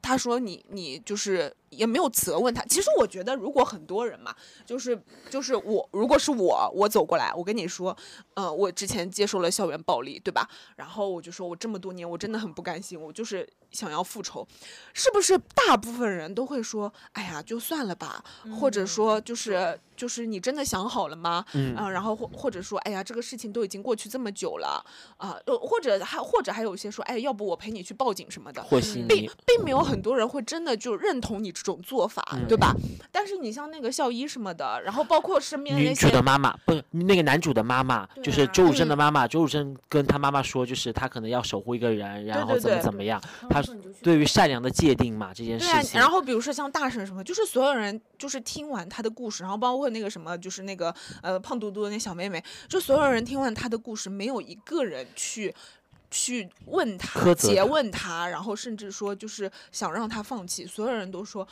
他说你你就是也没有责问他。其实我觉得，如果很多人嘛，就是就是我，如果是我，我走过来，我跟你说，呃，我之前接受了校园暴力，对吧？然后我就说我这么多年我真的很不甘心，我就是想要复仇，是不是？大部分人都会说，哎呀，就算了吧，或者说就是就是你真的想好了吗？嗯啊，然后或或者说，哎呀，这个事情都已经过去这么久了啊，呃，或者还或者还有一些说，哎，要不我陪你去报警什么的，或许并？并没有很多人会真的就认同你这种做法，嗯对吧？但是你像那个校医什么的，然后包括身边的那女主的妈妈不是那个男主的妈妈，就是啊周汝珍嗯的妈妈。周汝珍跟他妈妈说，就是他可能要守护一个人，然后怎么怎么样。他对于善良的界定嘛，这件对啊事，情。然后比如说像大神什么，就是所有人就是听完他的故事，然后包括那个什么，就是那个呃胖嘟嘟的那小妹妹，就所有人听完他的故事，没有一个人去。去问他、诘问他，然后甚至说就是想让他放弃，所有人都说，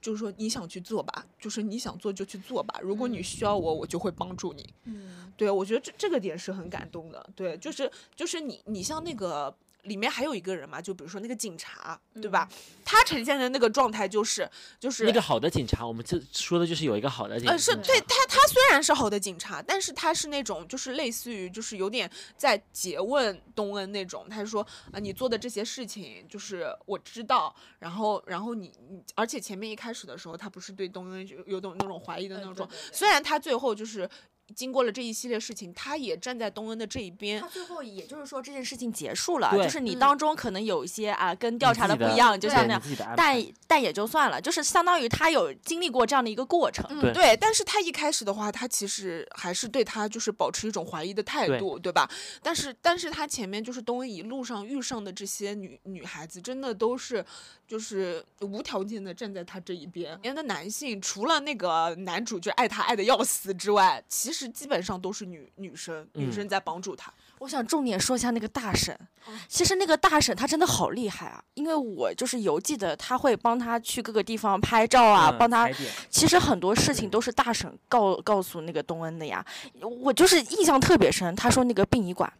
就是说你想去做吧，就是你想做就去做吧，如果你需要我，我就会帮助你。嗯，对，我觉得这这个点是很感动的。对，就是就是你你像那个里面还有一个人嘛，就比如说那个警察，对吧？他呈现的那个状态就是就是那个好的警察，我们这说的就是有一个好的警察，呃，是对他，他虽然是好的警察，但是他是那种就是类似于就是有点在诘问东恩那种，他说啊、你做的这些事情就是我知道，然后然后你你，而且前面一开始的时候，他不是对东恩就有种那种怀疑的那种，虽然他最后就是经过了这一系列事情，他也站在东恩的这一边他，最后也就是说这件事情结束了，就是你嗯当中可能有一些啊跟调查的不一样，就对像那样，但但也就算了，就是相当于他有经历过这样的一个过程。嗯，对对，但是他一开始的话，他其实还是对他就是保持一种怀疑的态对度，对吧？但是，但是他前面就是东恩一路上遇上的这些女女孩子，真的都是就是无条件的站在他这一边。里面的男性除了那个男主就爱他爱的要死之外，其实基本上都是女女生，女嗯生在帮助他。我想重点说一下那个大婶，哦其实那个大婶她真的好厉害啊，因为我就是犹记得她会帮他去各个地方拍照啊，嗯帮他其实很多事情都是大婶告告诉那个东恩的呀。我就是印象特别深，他说那个殡仪馆。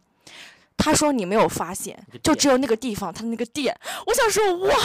他说你没有发现就只有那个地方，他的那个店。我想说，哇，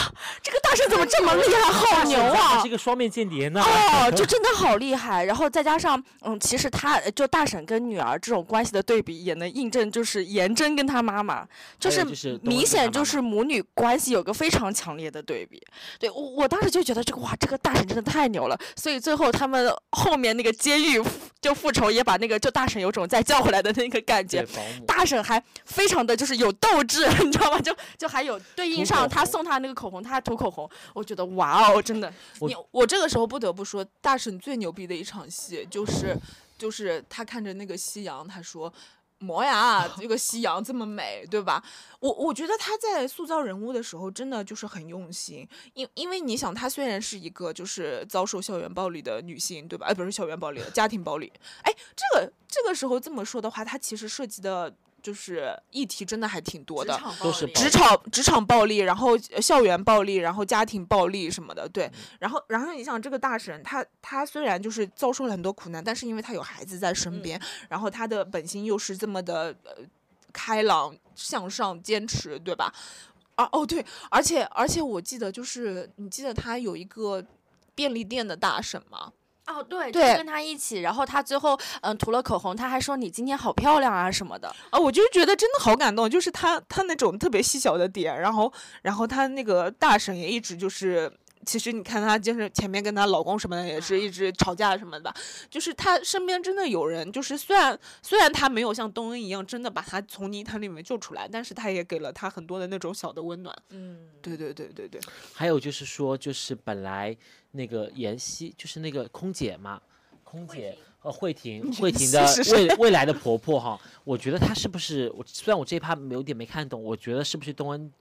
这个大婶怎么这么厉害，好牛他啊！是一个双面间谍呢。哦，就真的好厉害。然后再加上，嗯，其实他就大婶跟女儿这种关系的对比，也能印证，就是颜真跟她妈妈，就是明显就是母女关系有个非常强烈的对比。对我，我当时就觉得这个哇，这个大婶真的太牛了。所以最后他们后面那个监狱复就复仇，也把那个就大婶有种再叫回来的那个感觉大婶还非常的就是有斗志，你知道吗？就就还有对应上他送他那个口红，他还涂口红，我觉得哇哦，真的。我你我这个时候不得不说，大婶最牛逼的一场戏就是 就是他看着那个夕阳，他说。磨呀，这个夕阳这么美，对吧？我我觉得他在塑造人物的时候，真的就是很用心。因因为你想，她虽然是一个就是遭受校园暴力的女性，对吧？哎，不是校园暴力，家庭暴力。哎，这个这个时候这么说的话，她其实涉及的就是议题真的还挺多的。都是职场职场暴力，然后呃校园暴力，然后家庭暴力什么的，对。然后然后你想，这个大神，他他虽然就是遭受了很多苦难，但是因为他有孩子在身边，然后他的本心又是这么的呃开朗向上、坚持，对吧？啊哦对，而且而且我记得就是你记得他有一个便利店的大婶吗？哦，对，对就是跟他一起，然后他最后嗯涂了口红，他还说你今天好漂亮啊什么的。啊，我就觉得真的好感动，就是他他那种特别细小的点，然后然后他那个大婶也一直就是。其实你看她就是前面跟她老公什么的也是一直吵架什么的，就是她身边真的有人，就是虽然虽然她没有像东恩一样真的把她从泥潭里面救出来，但是她也给了她很多的那种小的温暖。嗯，对对对对对，还有就是说，就是本来那个妍希就是那个空姐嘛，空姐呃慧婷，慧婷的未未来的婆婆哈，我觉得她是不是我虽然我这一趴有点没看懂，我觉得是不是东恩，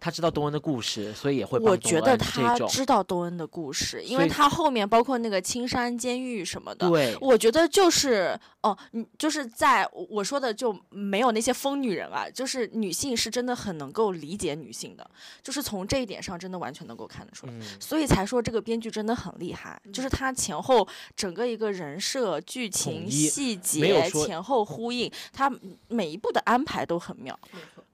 她知道东恩的故事，所以也会帮我觉得他知道东恩的故事，因为他后面包括那个青山监狱什么的，对我觉得就是哦，嗯，就是在我我说的就没有那些疯女人啊，就是女性是真的很能够理解女性的，就是从这一点上真的完全能够看得出来。嗯所以才说这个编剧真的很厉害，就是他前后整个一个人设、剧情、细节前后呼应，他每一步的安排都很妙。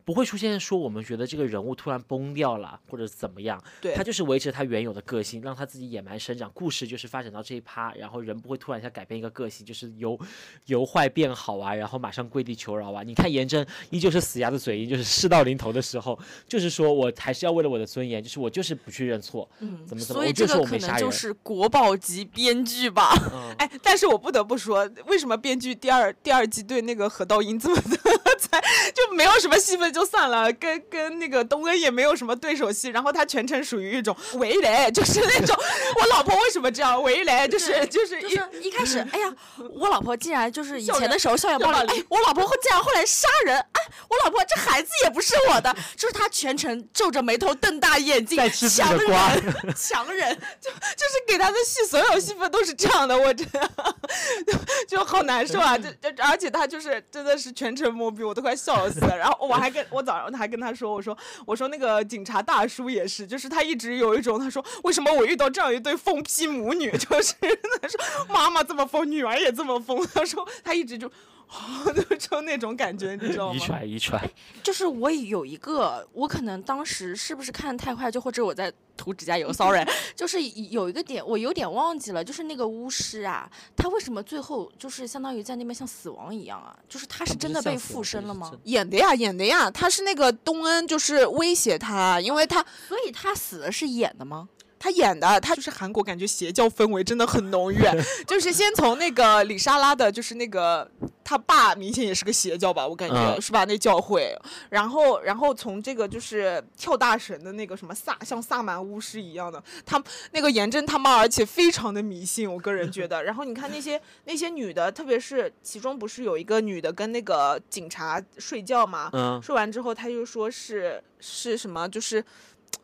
不会出现说我们觉得这个人物突然崩掉了或者怎么样，对他就是维持他原有的个性，让他自己野蛮生长。故事就是发展到这一趴，然后人不会突然一下改变一个个性，就是由由坏变好啊，然后马上跪地求饶啊。你看颜真依旧是死鸭子嘴硬，就是事到临头的时候，就是说我还是要为了我的尊严，就是我就是不去认错，嗯怎么怎么，所以这个可。能就是国宝级编剧吧。嗯，哎，但是我不得不说，为什么编剧第二第二季对那个何道英这么的 才就没有什么戏份就算了，跟跟那个东恩也没有什么对手戏，然后他全程属于一种围雷，就是那种。我老婆为什么这样围雷，就是就是一就是一开始，哎呀，我老婆竟然就是以前的时候校园暴力，哎，我老婆会竟然后来杀人，哎，我老婆这孩子也不是我的，就是他全程皱着眉头瞪大眼睛强的瓜。忍，强人，就就是给他的戏所有戏份都是这样的，我真的。就就好难受啊！就就而且他就是真的是全程懵逼，我都快笑死了。然后我还跟我早上还跟他说，我说我说那个警察大叔也是，就是他一直有一种他说为什么我遇到这样一对疯批母女，就是他说妈妈这么疯，女儿也这么疯，他说他一直就。就就那种感觉，你知道吗？遗传遗传，就是我有一个，我可能当时是不是看得太快，就或者我在涂指甲油，sorry，就是有一个点我有点忘记了，就是那个巫师啊，他为什么最后就是相当于在那边像死亡一样啊？就是他是真的被附身了吗？演的呀，演的呀，他是那个东恩，就是威胁他，因为他所以他死的是演的吗？他演的，他就是韩国，感觉邪教氛围真的很浓郁。就是先从那个李莎拉的，就是那个他爸明显也是个邪教吧，我感觉、嗯是吧？那教会，然后然后从这个就是跳大神的那个什么萨，像萨满巫师一样的，他那个严真他妈，而且非常的迷信，我个人觉得。然后你看那些那些女的，特别是其中不是有一个女的跟那个警察睡觉吗？嗯，睡完之后，他就说是是什么，就是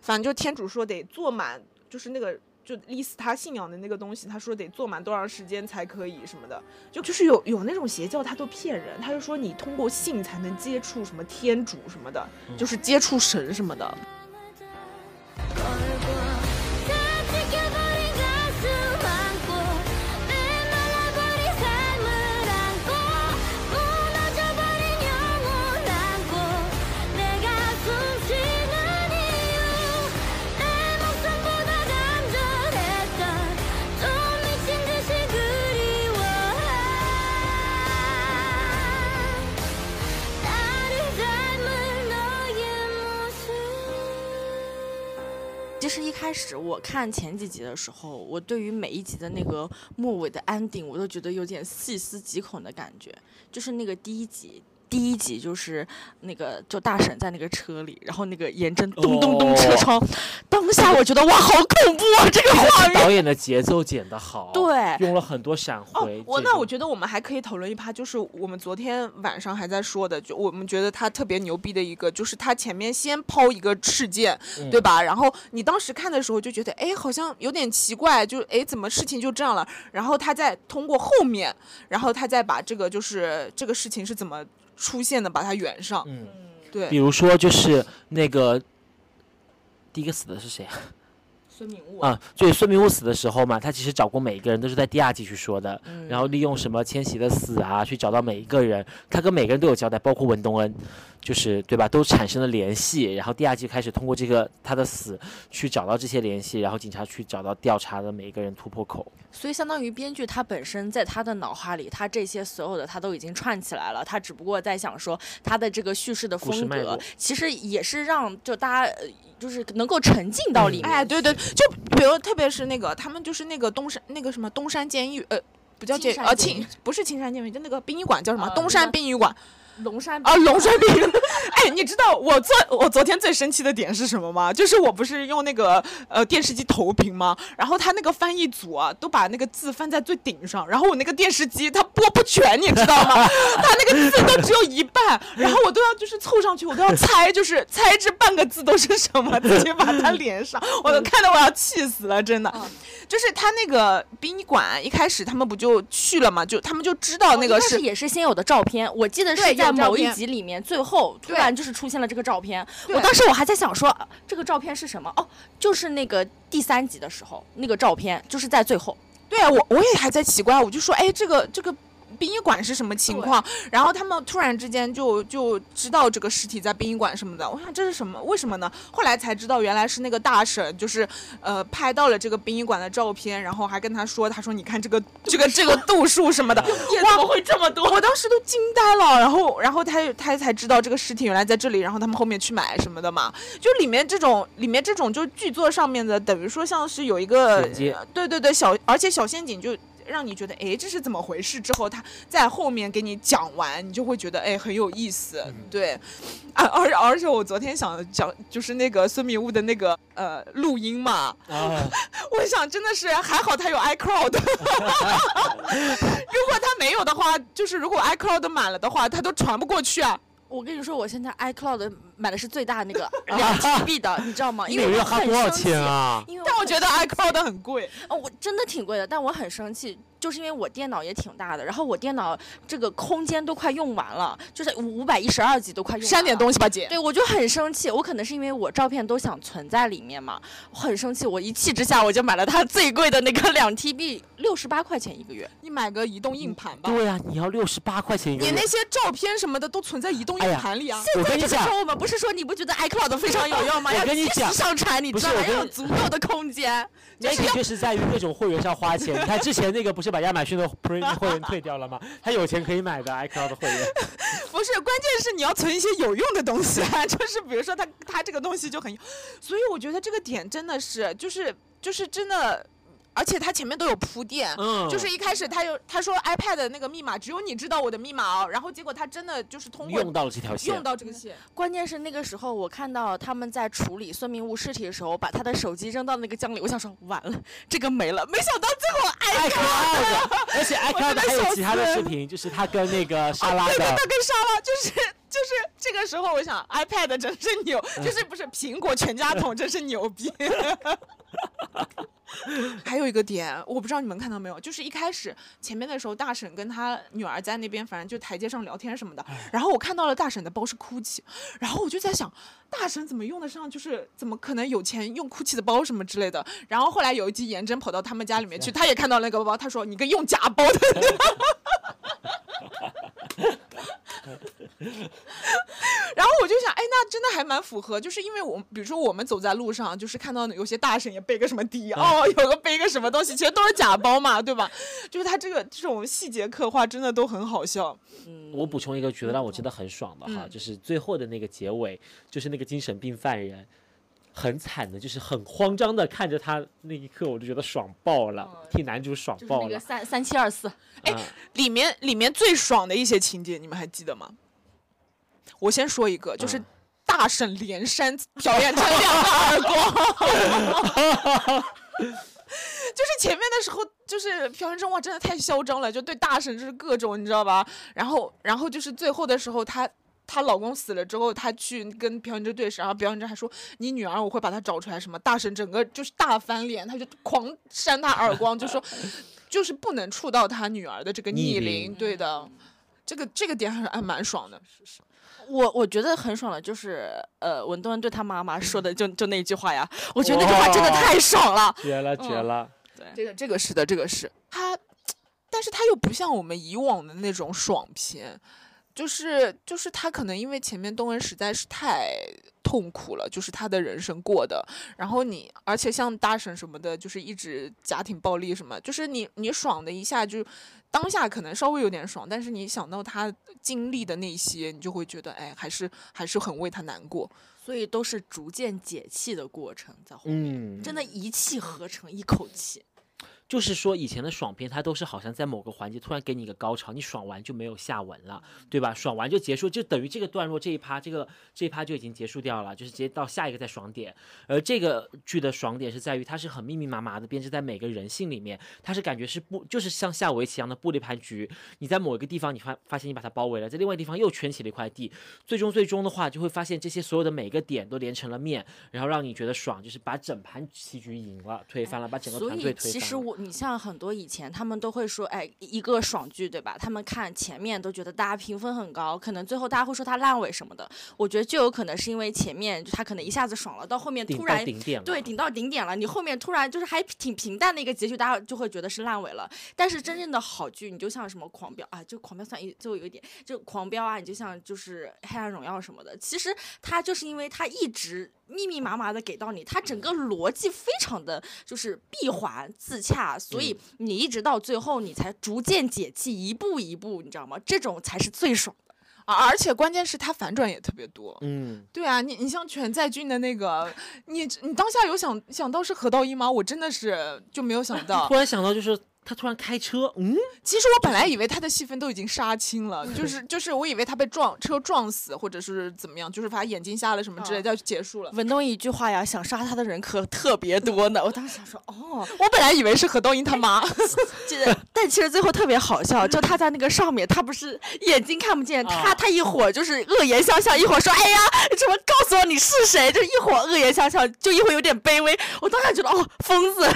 反正就天主说得坐满，就是那个就历死他信仰的那个东西，他说得做满多长时间才可以什么的，就就是有有那种邪教，他都骗人，他就说你通过性才能接触什么天主什么的，就是接触神什么的。걸 是一开始我看前几集的时候，我对于每一集的那个末尾的 ending，我都觉得有点细思极恐的感觉。就是那个第一集，第一集就是那个就大婶在那个车里，然后那个严真咚咚咚车窗，当下我觉得哇，好恐怖啊，这个画面。导演的节奏剪得好，对用了很多闪哦回。，我那我觉得我们还可以讨论一趴，就是我们昨天晚上还在说的，就我们觉得他特别牛逼的一个，就是他前面先抛一个事件，嗯对吧？然后你当时看的时候就觉得，哎，好像有点奇怪，就哎怎么事情就这样了？然后他再通过后面，然后他再把这个就是这个事情是怎么出现的，把它圆上。嗯，对。比，如说就是那个第一个死的是谁啊？孙明悟。啊，对，孙明悟死的时候嘛，他其实找过每一个人，都是在第二季去说的，嗯。然后利用什么千玺的死啊，去找到每一个人，他跟每个人都有交代，包括文东恩，就是对吧，都产生了联系，然后第二季开始通过这个他的死去找到这些联系，然后警察去找到调查的每一个人突破口。所以相当于编剧他本身在他的脑海里，他这些所有的他都已经串起来了，他只不过在想说他的这个叙事的风格其实也是让就大家呃就是能够沉浸到里面。哎，对对，就比如特别是那个他们就是那个东山那个什么东山监狱，呃，不叫监呃青山监狱青不是青山监狱，就那个殡仪馆叫什么？呃东山殡仪馆。龙山啊，龙山殡仪馆。哎，你知道我昨我昨天最生气的点是什么吗？就是我不是用那个呃电视机投屏吗？然后他那个翻译组啊，都把那个字翻在最顶上，然后我那个电视机它播不全，你知道吗？他那个字都只有一半，然后我都要就是凑上去，我都要猜，就是猜这半个字都是什么，直接把它连上，我都看得我要气死了，真的。嗯就是他那个殡仪馆一开始他们不就去了嘛，就他们就知道那个是也是先有的照片，我记得是在某一集里面，最后突然就是出现了这个照片。我当时我还在想说，呃这个照片是什么？哦，就是那个第三集的时候，那个照片就是在最后。对啊，我我也还在奇怪，我就说，哎，这个这个殡仪馆是什么情况？然后他们突然之间就就知道这个尸体在殡仪馆什么的，我想这是什么？为什么呢？后来才知道，原来是那个大婶，就是呃拍到了这个殡仪馆的照片，然后还跟他说，他说你看这个这个这个度数什么的，哇，怎么会这么多？我当时都惊呆了，然后然后他他才知道这个尸体原来在这里，然后他们后面去买什么的嘛，就里面这种里面这种就剧作上面的，等于说像是有一个呃对对对小，而且小陷阱就。让你觉得哎这是怎么回事？之后他在后面给你讲完，你就会觉得哎很有意思。对，啊而而且我昨天想讲就是那个孙明悟的那个呃录音嘛，啊，我想真的是还好他有 iCloud，如果他没有的话，就是如果 iCloud 满了的话，他都传不过去啊。我跟你说，我现在 iCloud 买的是最大的那个 两 TB 的，你知道吗？因为我每个月花很多少生气钱？啊？因为但我觉得 iCloud 很贵，哦，我真的挺贵的，但我很生气，就是因为我电脑也挺大的，然后我电脑这个空间都快用完了，就是五百一十二 G 都快用完了。删点东西吧，姐。对，我就很生气，我可能是因为我照片都想存在里面嘛，我很生气，我一气之下我就买了它最贵的那个两 TB，六十八块钱一个月。你买个移动硬盘吧。对啊，你要六十八块钱一个月你那。些照片什么的都存在移动硬盘里啊。我跟你讲这个时，候我们不是说你不觉得 iCloud 非常有用吗？我跟你讲上传，你知道吗？有足够的空间。那个就是在于各种会员上花钱。你看之前那个不是把亚马逊的 Prime 会员退掉了吗？他有钱可以买的 iCloud 会员。不是，关键是你要存一些有用的东西啊，就是比如说他他这个东西就很，所以我觉得这个点真的是就是就是真的，而且他前面都有铺垫。嗯，就是一开始他有他说 iPad 的那个密码只有你知道我的密码哦，然后结果他真的就是通过用到了这条线用。到这个线，关键是那个时候，我看到他们在处理孙明悟尸体的时候，把他的手机扔到那个江里，我想说完了，这个没了。没想到最后哎 iCloud，而且 iCloud 还有其他的视频，就是他跟那个莎拉的对对，那跟莎拉就是就是这个时候，我想 iPad 真是牛，就是不是苹果全家桶真是牛逼。还有一个点，我不知道你们看到没有，就是一开始前面的时候，大婶跟她女儿在那边，反正就台阶上聊天什么的。然后我看到了大婶的包是 GUCCI，然后我就在想，大婶怎么用得上？就是怎么可能有钱用 GUCCI 的包什么之类的？然后后来有一集颜真跑到他们家里面去，他也看到那个包包，他说：“你个用假包的。” 然后我就想，哎，那真的还蛮符合，就是因为我们，比如说我们走在路上，就是看到有些大神也背个什么迪奥，有个背个什么东西，其实都是假包嘛，对吧？就是他这个这种细节刻画真的都很好笑。我补充一个觉得让我真的很爽的哈，嗯就是最后的那个结尾，就是那个精神病犯人。很惨的，就是很慌张的看着他那一刻，我就觉得爽爆了，替男主爽就是那个爆了。三三七二四，哎啊里面里面最爽的一些情节，你们还记得吗？我先说一个，就是嗯大婶连扇朴妍真两个耳光。就是前面的时候，就是朴妍真哇，真的太嚣张了，就对大婶就是各种，你知道吧？然后，然后就是最后的时候，她她老公死了之后，她去跟朴妍真对视，然后朴妍真还说：“你女儿我会把她找出来。”什么大婶整个就是大翻脸，她就狂扇她耳光，就说就是不能触到她女儿的这个逆。鳞对的，这个这个点还是还蛮爽的。我我觉得很爽的，就是呃，文东恩对他妈妈说的就就那句话呀，我觉得那句话真的太爽了。绝了绝了！对这个这个是的，这个是他，但是他又不像我们以往的那种爽片，就是就是他可能因为前面东恩实在是太痛苦了，就是他的人生过的，然后你而且像大婶什么的，就是一直家庭暴力什么，就是你你爽的一下就当下可能稍微有点爽，但是你想到他经历的那些，你就会觉得哎，还是还是很为他难过。所以都是逐渐解气的过程，在后面，嗯，真的一气呵成，一口气。就是说以前的爽片，它都是好像在某个环节突然给你一个高潮，你爽完就没有下文了，对吧？爽完就结束，就等于这个段落这一趴，这个这一趴就已经结束掉了，就是直接到下一个再爽点。而这个剧的爽点是在于它是很密密麻麻的编织在每个人性里面，它是感觉是布，就是像下围棋一样的布了一盘局。你在某一个地方你发发现你把它包围了，在另外地方又圈起了一块地，最终最终的话就会发现这些所有的每个点都连成了面，然后让你觉得爽，就是把整盘棋局赢了，推翻了，把整个团队推翻了。实我，你像很多以前他们都会说，哎，一个爽剧对吧？他们看前面都觉得大家评分很高，可能最后大家会说它烂尾什么的。我觉得就有可能是因为前面他可能一下子爽了，到后面突然对，顶到顶点了，你后面突然就是还挺平淡的一个结局，大家就会觉得是烂尾了。但是真正的好剧，你就像什么狂飙啊，就狂飙算一就有一点，就狂飙啊，你就像就是黑暗荣耀什么的，其实它就是因为它一直密密麻麻的给到你，它整个逻辑非常的就是闭环自洽，所以你一直到最后你才逐渐解气，一步一步，你知道吗？这种才是最爽的。而而且关键是它反转也特别多。嗯，对啊，你你像全在俊的那个，你你当下有想想到是何道一吗？我真的是就没有想到 突。然想到，就是他突然开车，嗯，其实我本来以为他的戏份都已经杀青了，就是就是我以为他被撞车撞死，或者是怎么样，就是把眼睛瞎了什么之类的，要结束了。文东一句话呀，想杀他的人可特别多呢。我当时想说，哦，我本来以为是何东英他妈，记得，但其实最后特别好笑，就他在那个上面，他不是眼睛看不见，他他一会儿就是恶言相向，一会儿说，哎呀，怎么告诉我你是谁，就一会儿恶言相向，就一会儿有点卑微。我当时觉得，哦，疯子，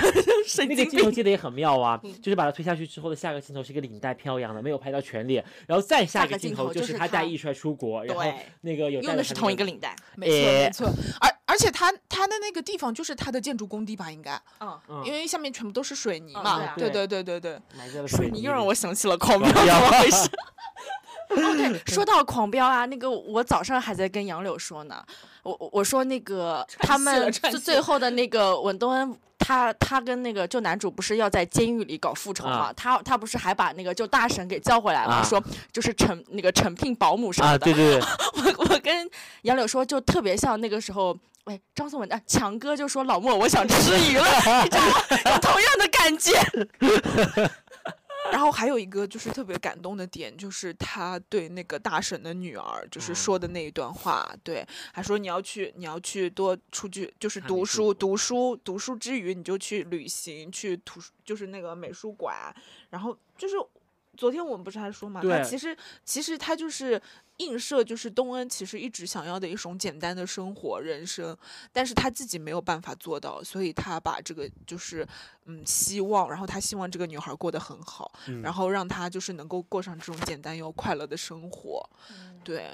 神那个经病。镜头接的也很妙啊，嗯就是把他推下去之后的下个镜头是一个领带飘扬的，没有拍到全脸，然后再下一个镜镜头头就是是他带他易帅出国，然后那个有带用的是同一个领带，没错诶没错，而而且他他的那个地方就是他的建筑工地吧，应该，嗯，嗯因为下面全部都是水泥嗯嘛，对啊对对对对水水泥又让我想起了狂 飙，怎么回事？哦，对，说到狂飙啊，那个我早上还在跟杨柳说呢，我我我说那个他们串戏最最后的那个文东恩。他他跟那个就男主不是要在监狱里搞复仇嘛？啊他他不是还把那个就大婶给叫回来了？啊说就是成那个成聘保姆什么啊，的。对对对，我我跟杨柳说，就特别像那个时候，哎，张颂文啊，强哥就说老莫，我想吃鱼了，你知道吗？有同样的感觉。然后还有一个就是特别感动的点，就是他对那个大婶的女儿，就是说的那一段话，对，还说你要去，你要去多出去，就是读书，读书，读书之余你就去旅行，去图书，就是那个美术馆，然后就是昨天我们不是还说嘛，他其实其实他就是映射，就是东恩其实一直想要的一种简单的生活人生，但是他自己没有办法做到，所以他把这个就是嗯希望，然后他希望这个女孩过得很好，嗯。然后让她就是能够过上这种简单又快乐的生活，对，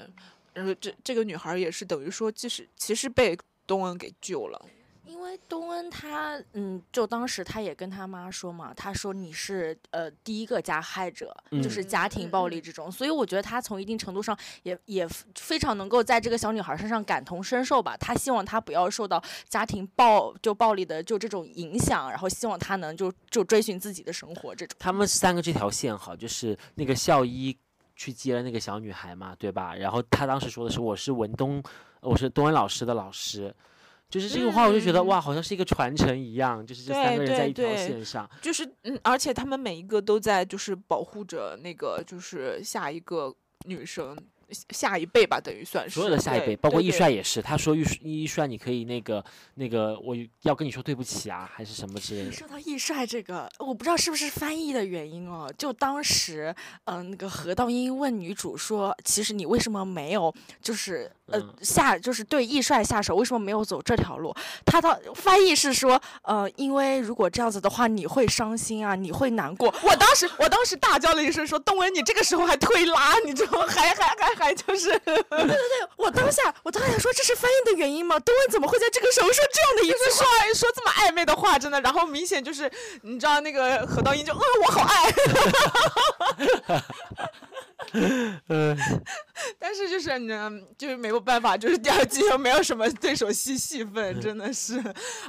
然后这这个女孩也是等于说，即使其实被东恩给救了，因为东恩他，嗯，就当时他也跟他妈说嘛，他说你是呃第一个加害者，就是嗯家庭暴力这种，所以我觉得他从一定程度上也也非常能够在这个小女孩身上感同身受吧。他希望她不要受到家庭暴就暴力的就这种影响，然后希望她能就就追寻自己的生活这种。他们三个这条线哈，就是那个校医去接了那个小女孩嘛，对吧？然后他当时说的是我是文东，我是东恩老师的老师。就是这个话，我就觉得、嗯哇，好像是一个传承一样，就是这三个人在一条线上。就是嗯，而且他们每一个都在就是保护着那个就是下一个女生。下一辈吧，等于算是所有的下一辈，包括易帅也是，他说易易帅，你可以那个那个，我要跟你说对不起啊，还是什么之类的。说到易帅这个，我不知道是不是翻译的原因哦。就当时，嗯、那个何道英问女主说：“其实你为什么没有，就是呃嗯下，就是对易帅下手？为什么没有走这条路？”他到翻译是说：“呃，因为如果这样子的话，你会伤心啊，你会难过。我当时，我当时大叫了一声，说：“东文，你这个时候还推拉，你知道吗？还还还还就是，对对对 我当下，我当下说这是翻译的原因吗？东文怎么会在这个时候说这样的一句说说这么暧昧的话，真的。然后明显就是，你知道那个何道英就，嗯，我好爱。嗯，但是就是嗯，就是没有办法，就是第二季又没有什么对手戏戏份，真的是，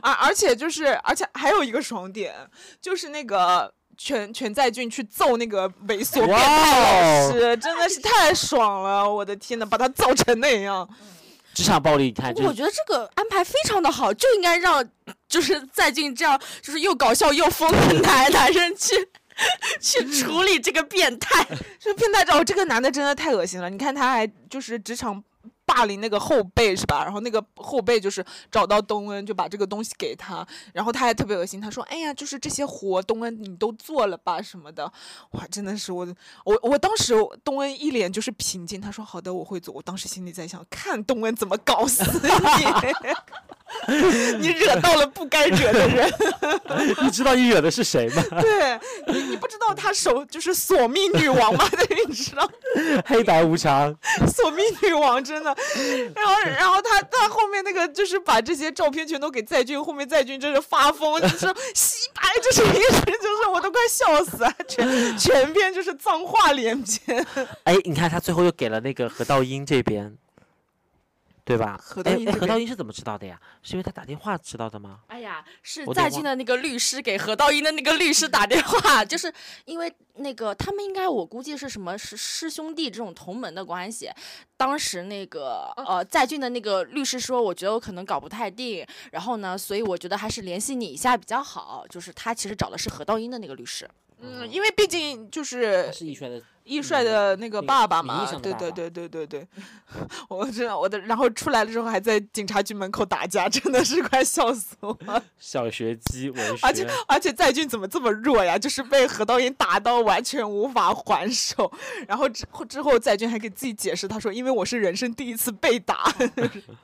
而而且就是，而且还有一个爽点，就是那个。全全在俊去揍那个猥琐变态老师，真的是太爽了！我的天呐，把他揍成那样，职场暴力，你看，我觉得这个安排非常的好，就应该让就是在俊这样就是又搞笑又疯的 男男生去 去处理这个变态。这变态找，这个男的真的太恶心了。你看他还就是职场霸凌那个后辈是吧？然后那个后辈就是找到东恩，就把这个东西给他，然后他还特别恶心，他说：“哎呀，就是这些活，东恩你都做了吧什么的。”哇，真的是我我我当时东恩一脸就是平静，他说：“好的，我会做。”我当时心里在想，看东恩怎么搞死你，你惹到了不该惹的人。你知道你惹的是谁吗？对你，你不知道他手就是索命女王吗？对，你知道。黑白无常，索命女王真的，然后然后他他后面那个就是把这些照片全都给在俊，后面在俊真是发疯，就是洗白，就是一直就是我都快笑死了，全全篇就是脏话连篇。哎，你看他最后又给了那个何道英这边，对吧？何道哎哎何道英是怎么知道的呀？是因为他打电话知道的吗？哎呀，是在俊的那个律师给何道英的那个律师打电话，就是因为那个他们应该我估计是什么师师兄弟这种同门的关系。当时那个呃在俊的那个律师说，我觉得我可能搞不太定，然后呢，所以我觉得还是联系你一下比较好。就是他其实找的是何道英的那个律师。嗯，因为毕竟就是他是易帅的，易帅的那个爸爸嘛对对对对对对，我真的我的，然后出来了之后还在警察局门口打架，真的是快笑死我了。小学鸡文 学，而且而且在俊怎么这么弱呀？就是被何道英打到完全无法还手，然后之后之后在俊还给自己解释，他说因为我是人生第一次被打，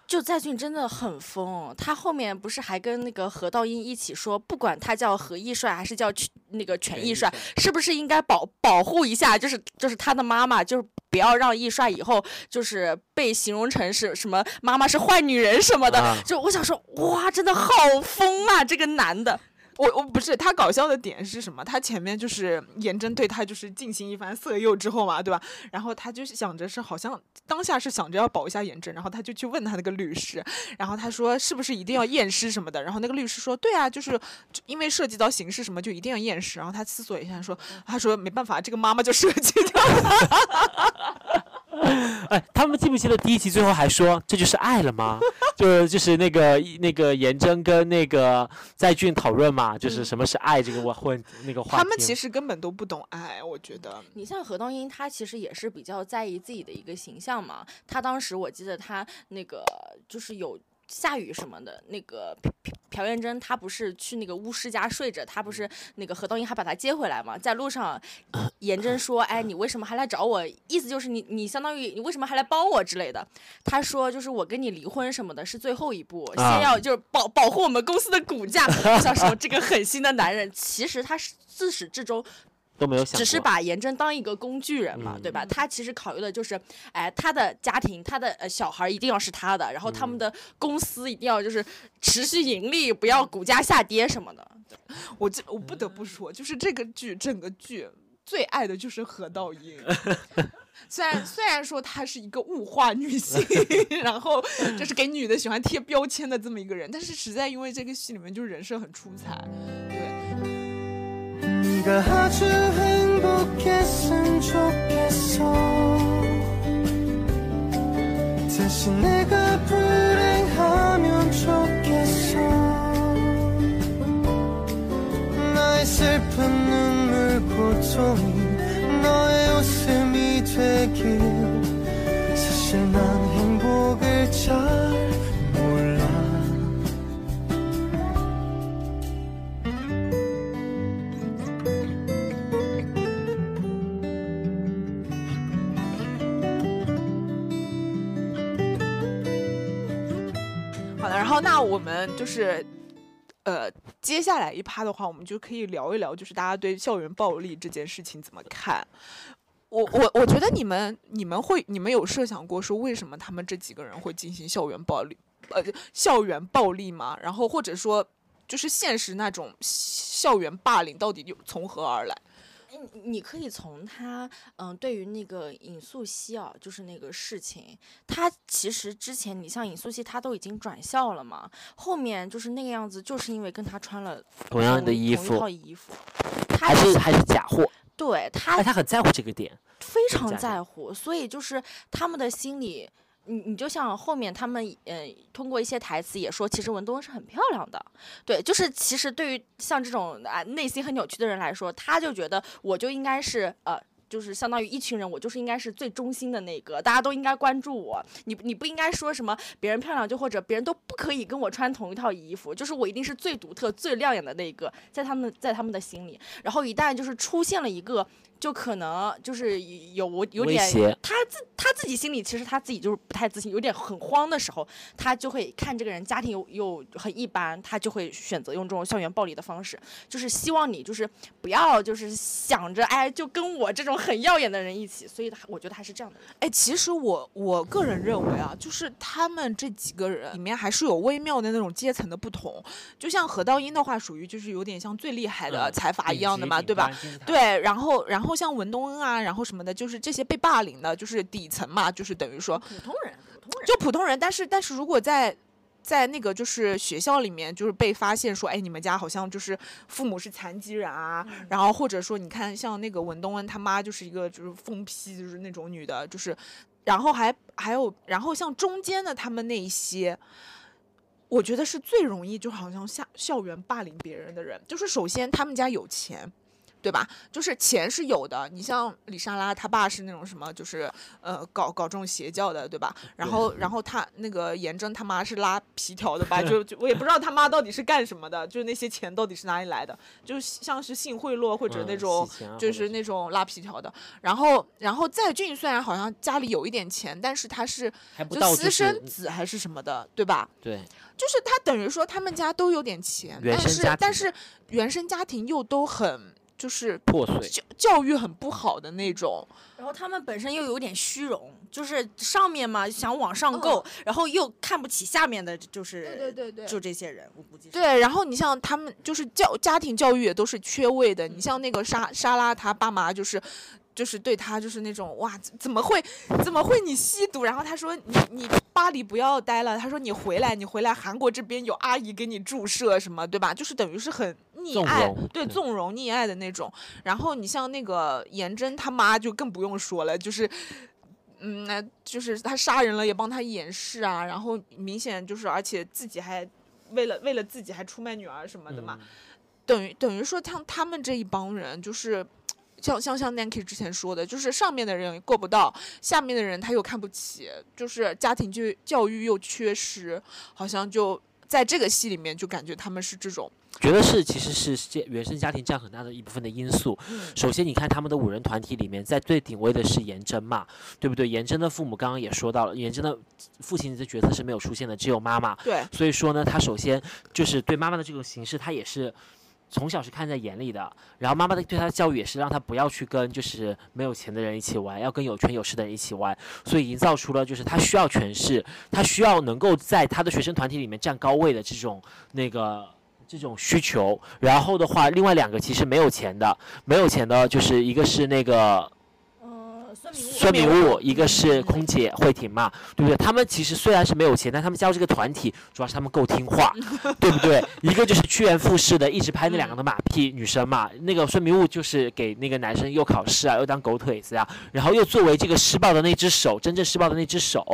就在俊真的很疯，他后面不是还跟那个何道英一起说，不管他叫何易帅还是叫全那个全易帅，是不是应该保保护一下？就是就是他的妈妈，就是不要让易帅以后就是被形容成是什么妈妈是坏女人什么的。啊就我想说，哇，真的好疯啊，这个男的。我我不是他搞笑的点是什么？他前面就是颜真对他就是进行一番色诱之后嘛，对吧？然后他就想着是好像当下是想着要保一下颜真，然后他就去问他那个律师，然后他说是不是一定要验尸什么的？然后那个律师说对啊，就是因为涉及到刑事什么就一定要验尸。然后他思索一下说，他说没办法，这个妈妈就涉及掉了。哎，他们记不记得第一集最后还说这就是爱了吗？就是就是那个那个颜真跟那个在俊讨论嘛，就是什么是爱这个问问那个话题。他们其实根本都不懂爱，我觉得。你像何东英，他其实也是比较在意自己的一个形象嘛。他当时我记得他那个就是有下雨什么的，那个朴朴朴元珍她不是去那个巫师家睡着，她不是那个何东英还把她接回来嘛？在路上，颜真说：“哎，你为什么还来找我？意思就是你你相当于你为什么还来帮我之类的。”他说：“就是我跟你离婚什么的是最后一步，啊先要就是保保护我们公司的股价。”我想说这个狠心的男人，其实他是自始至终都没有想，只是把颜真当一个工具人嘛，嗯对吧？他其实考虑的就是，哎，他的家庭，他的呃小孩一定要是他的，然后他们的公司一定要就是持续盈利，不要股价下跌什么的。我这我不得不说，就是这个剧整个剧最爱的就是何道英。虽然虽然说她是一个物化女性，然后就是给女的喜欢贴标签的这么一个人，但是实在因为这个戏里面就是人设很出彩，对。 네가 아주 행복했으면 좋겠어. 대신 내가 불행하면 좋겠어. 나의 슬픈 눈물 고통이 너의 웃음이 되길 然后那我们就是。呃，接下来一趴的话，我们就可以聊一聊，就是大家对校园暴力这件事情怎么看。我我我觉得你们你们会你们有设想过说为什么他们这几个人会进行校园暴力，呃，校园暴力吗？然后或者说就是现实那种校园霸凌到底又从何而来？哎，你你可以从他，嗯，对于那个尹素汐啊，就是那个事情，他其实之前你像尹素汐，他都已经转校了嘛，后面就是那个样子，就是因为跟他穿了同样的衣服同一套，衣服，他还是还是假货，对他哎，他很在乎这个点。非常在乎，所以就是他们的心里，你你就像后面他们呃通过一些台词也说，其实文东是很漂亮的，对，就是其实对于像这种啊内心很扭曲的人来说，他就觉得我就应该是呃。就是相当于一群人，我就是应该是最中心的那个，大家都应该关注我。你你不应该说什么别人漂亮，就或者别人都不可以跟我穿同一套衣服，就是我一定是最独特、最亮眼的那个，在他们在他们的心里。然后一旦就是出现了一个，就可能就是有我有点他自他自己心里其实他自己就是不太自信，有点很慌的时候，他就会看这个人家庭又又很一般，他就会选择用这种校园暴力的方式，就是希望你就是不要就是想着哎就跟我这种很耀眼的人一起，所以他我觉得他是这样的人。哎，其实我我个人认为啊，就是他们这几个人里面还是有微妙的那种阶层的不同。就像何道英的话，属于就是有点像最厉害的嗯财阀一样的嘛，对吧？？对，然后然后像文东恩啊，然后什么的，就是这些被霸凌的，就是底层嘛，就是等于说普通人，普通人。就普通人，但是但是如果在在那个就是学校里面，就是被发现说，哎，你们家好像就是父母是残疾人啊，然后或者说你看像那个文东恩他妈就是一个就是疯批，就是那种女的，就是，然后还还有然后像中间的他们那一些。我觉得是最容易就好像校校园霸凌别人的人，就是首先他们家有钱，对吧？就是钱是有的，你像李莎拉，他爸是那种什么，就是呃搞搞这种邪教的，对吧？然后 然后他那个严正他妈是拉皮条的吧？就就我也不知道他妈到底是干什么的，就是那些钱到底是哪里来的？就像是性贿赂或者那嗯种就是那种拉皮条的。然后然后在俊虽然好像家里有一点钱，但是他是就私生子还是什么的，对吧？对，就是他等于说他们家都有点钱，但是但是原生家庭又都很就是破碎。教教育很不好的那种，然后他们本身又有点虚荣，就是上面嘛想往上够，然后又看不起下面的，就是对对对就这些人，我估计。对，然后你像他们就是教家庭教育也都是缺位的，你像那个莎莎拉，他爸妈就是。就是对他就是那种哇，怎怎么会怎么会你吸毒？然后他说你你巴黎不要待了，他说你回来你回来韩国这边有阿姨给你注射什么，对吧？就是等于是很溺爱，对嗯纵容溺爱的那种。然后你像那个颜真他妈就更不用说了，就是。嗯，那就是他杀人了也帮他掩饰啊，然后明显就是，而且自己还为了为了自己还出卖女儿什么的嘛，嗯等于等于说像他们这一帮人就是。像像像 Nancy 之前说的，就是上面的人够不到，下面的人他又看不起，就是家庭教教育又缺失，好像就在这个戏里面就感觉他们是这种，觉得是其实是这原生家庭占很大的一部分的因素。嗯首先，你看他们的五人团体里面，在最顶位的是颜真嘛，对不对？颜真的父母刚刚也说到了，颜真的父亲的角色是没有出现的，只有妈妈。对，所以说呢，他首先就是对妈妈的这种形式，他也是从小是看在眼里的。然后妈妈的对他的教育也是让他不要去跟就是没有钱的人一起玩，要跟有权有势的人一起玩。所以营造出了就是他需要权势，他需要能够在他的学生团体里面占高位的这种那个。这种需求，然后的话，另外两个其实没有钱的，没有钱的，就是一个是那个呃，孙明孙明悟，一个是空姐慧婷嘛，对不对？他们其实虽然是没有钱，但他们加入这个团体，主要是他们够听话，对不对？一个就是趋炎附势的，一直拍那两个的马屁女生嘛。那个孙明悟就是给那个男生又考试啊，又当狗腿子啊，然后又作为这个施暴的那只手，真正施暴的那只手，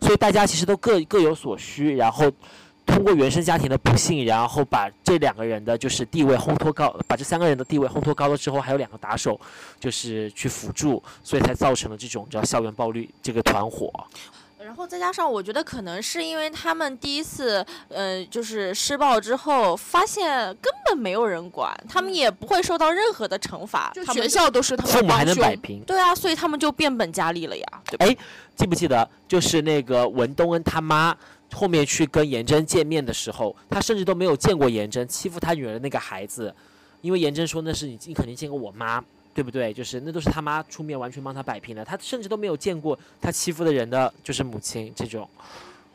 所以大家其实都各各有所需，然后。通过原生家庭的不幸，然后把这两个人的就是地位烘托高，把这三个人的地位烘托高了之后，还有两个打手，就是去辅助，所以才造成了这种叫校园暴力这个团伙。然后再加上，我觉得可能是因为他们第一次，呃，就是施暴之后，发现根本没有人管，他们也不会受到任何的惩罚，就他们学校都是他们父母还能摆平。对啊，所以他们就变本加厉了呀，对吧？哎，记不记得就是那个文东恩他妈后面去跟颜真见面的时候，他甚至都没有见过颜真，欺负他女儿的那个孩子，因为颜真说那是你你肯定见过我妈。对不对？就是那都是他妈出面完全帮他摆平的，他甚至都没有见过他欺负的人的就是母亲这种。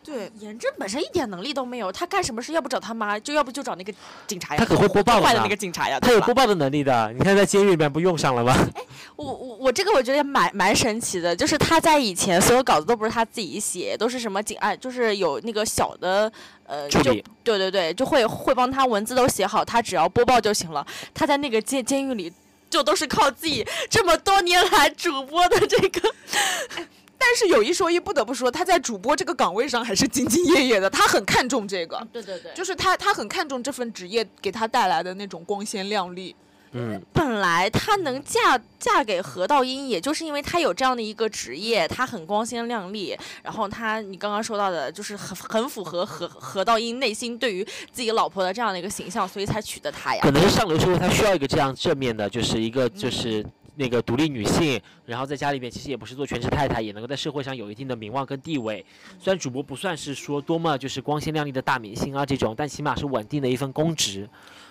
对，严正本身一点能力都没有，他干什么事要不找他妈，就要不就找那个警察呀。他可会播报了坏的那个警察呀，他有播报的能力的，你看在监狱里面不用上了吗？哎我我我这个我觉得蛮蛮神奇的，就是他在以前所有稿子都不是他自己写，都是什么警案，就是有那个小的呃，就助理对对对，就会会帮他文字都写好，他只要播报就行了。他在那个监监狱里。就都是靠自己这么多年来主播的这个，但是有一说一，不得不说，他在主播这个岗位上还是兢兢业业的，他很看重这个，对对对就是他他很看重这份职业给他带来的那种光鲜亮丽。嗯，本来她能嫁嫁给何道英，也就是因为她有这样的一个职业，她很光鲜亮丽。然后她，你刚刚说到的，就是很很符合何何道英内心对于自己老婆的这样的一个形象，所以才娶的她呀可。能是上流社会他需要一个这样正面的，就是一个就是那个独立女性，然后在家里面其实也不是做全职太太，也能够在社会上有一定的名望跟地位。虽然主播不算是说多么就是光鲜亮丽的大明星啊这种，但起码是稳定的一份公职。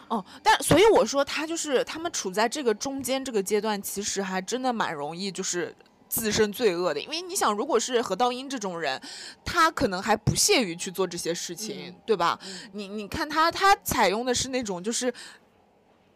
哦，但所以我说他就是他们处在这个中间这个阶段，其实还真的蛮容易就是。自身罪恶的，因为你想，如果是何道英这种人，他可能还不屑于去做这些事情，嗯对吧？你你看他，他采用的是那种就是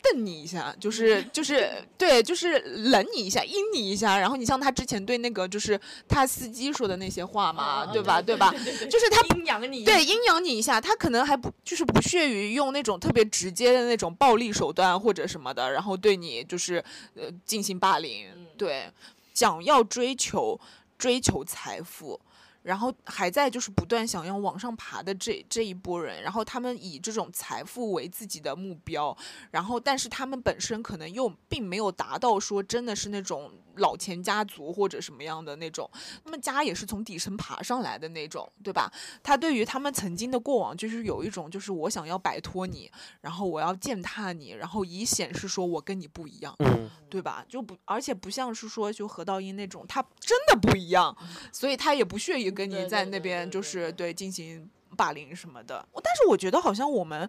瞪你一下，就是就是对，就是冷你一下，阴你一下。然后你像他之前对那个就是他司机说的那些话嘛，对吧？对吧？就是他阴阳你对，阴阳你一下，他可能还不就是不屑于用那种特别直接的那种暴力手段或者什么的，然后对你就是呃进行霸凌。嗯对，想要追求追求财富，然后还在就是不断想要往上爬的这这一波人，然后他们以这种财富为自己的目标，然后但是他们本身可能又并没有达到说真的是那种老钱家族或者什么样的那种，他们家也是从底层爬上来的那种，对吧？他对于他们曾经的过往，就是有一种就是我想要摆脱你，然后我要践踏你，然后以显示说我跟你不一样。嗯，对吧？就不，而且不像是说就何道英那种，他真的不一样，所以他也不屑于跟你在那边就是对对进行霸凌什么的。但是我觉得好像我们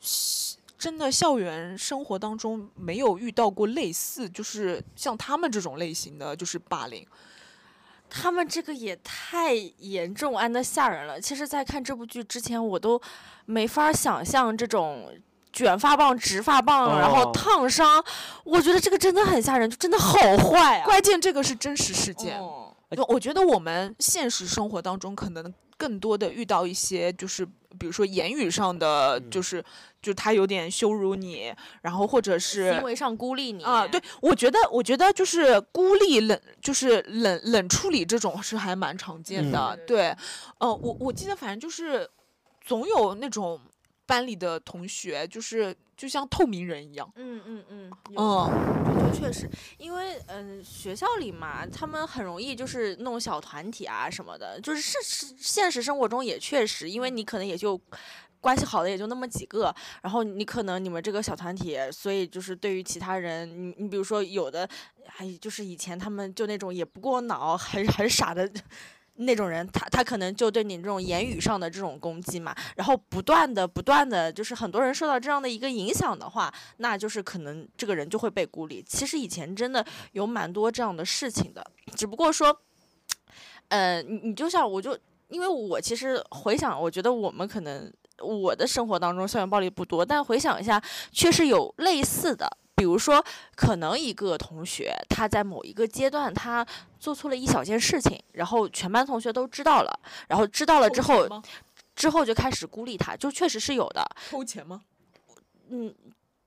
是真的校园生活当中没有遇到过类似，就是像他们这种类型的就是霸凌。他们这个也太严重安的吓人了。其实，在看这部剧之前，我都没法想象这种卷发棒、直发棒，然后哦烫伤，我觉得这个真的很吓人，就真的好坏啊！关键这个是真实事件。哦就我觉得我们现实生活当中可能更多的遇到一些，就是比如说言语上的，嗯就是就他有点羞辱你，然后或者是行为上孤立你啊，对，我觉得，我觉得就是孤立冷，就是冷冷处理这种是还蛮常见的。嗯对，呃，我我记得反正就是总有那种班里的同学，就是就像透明人一样。嗯嗯嗯，有嗯，就确实，因为嗯、学校里嘛，他们很容易就是弄小团体啊什么的，就是是是现实生活中也确实，因为你可能也就。关系好的也就那么几个，然后你可能你们这个小团体，所以就是对于其他人，你你比如说有的，还就是以前他们就那种也不过脑，很很傻的那种人，他他可能就对你这种言语上的这种攻击嘛，然后不断的不断的就是很多人受到这样的一个影响的话，那就是可能这个人就会被孤立。其实以前真的有蛮多这样的事情的，只不过说，呃，你你就像我就因为我其实回想，我觉得我们可能我的生活当中校园暴力不多，但回想一下，确实有类似的。比如说，可能一个同学他在某一个阶段他做错了一小件事情，然后全班同学都知道了，然后知道了之后，之后就开始孤立他，就确实是有的。偷钱吗？嗯，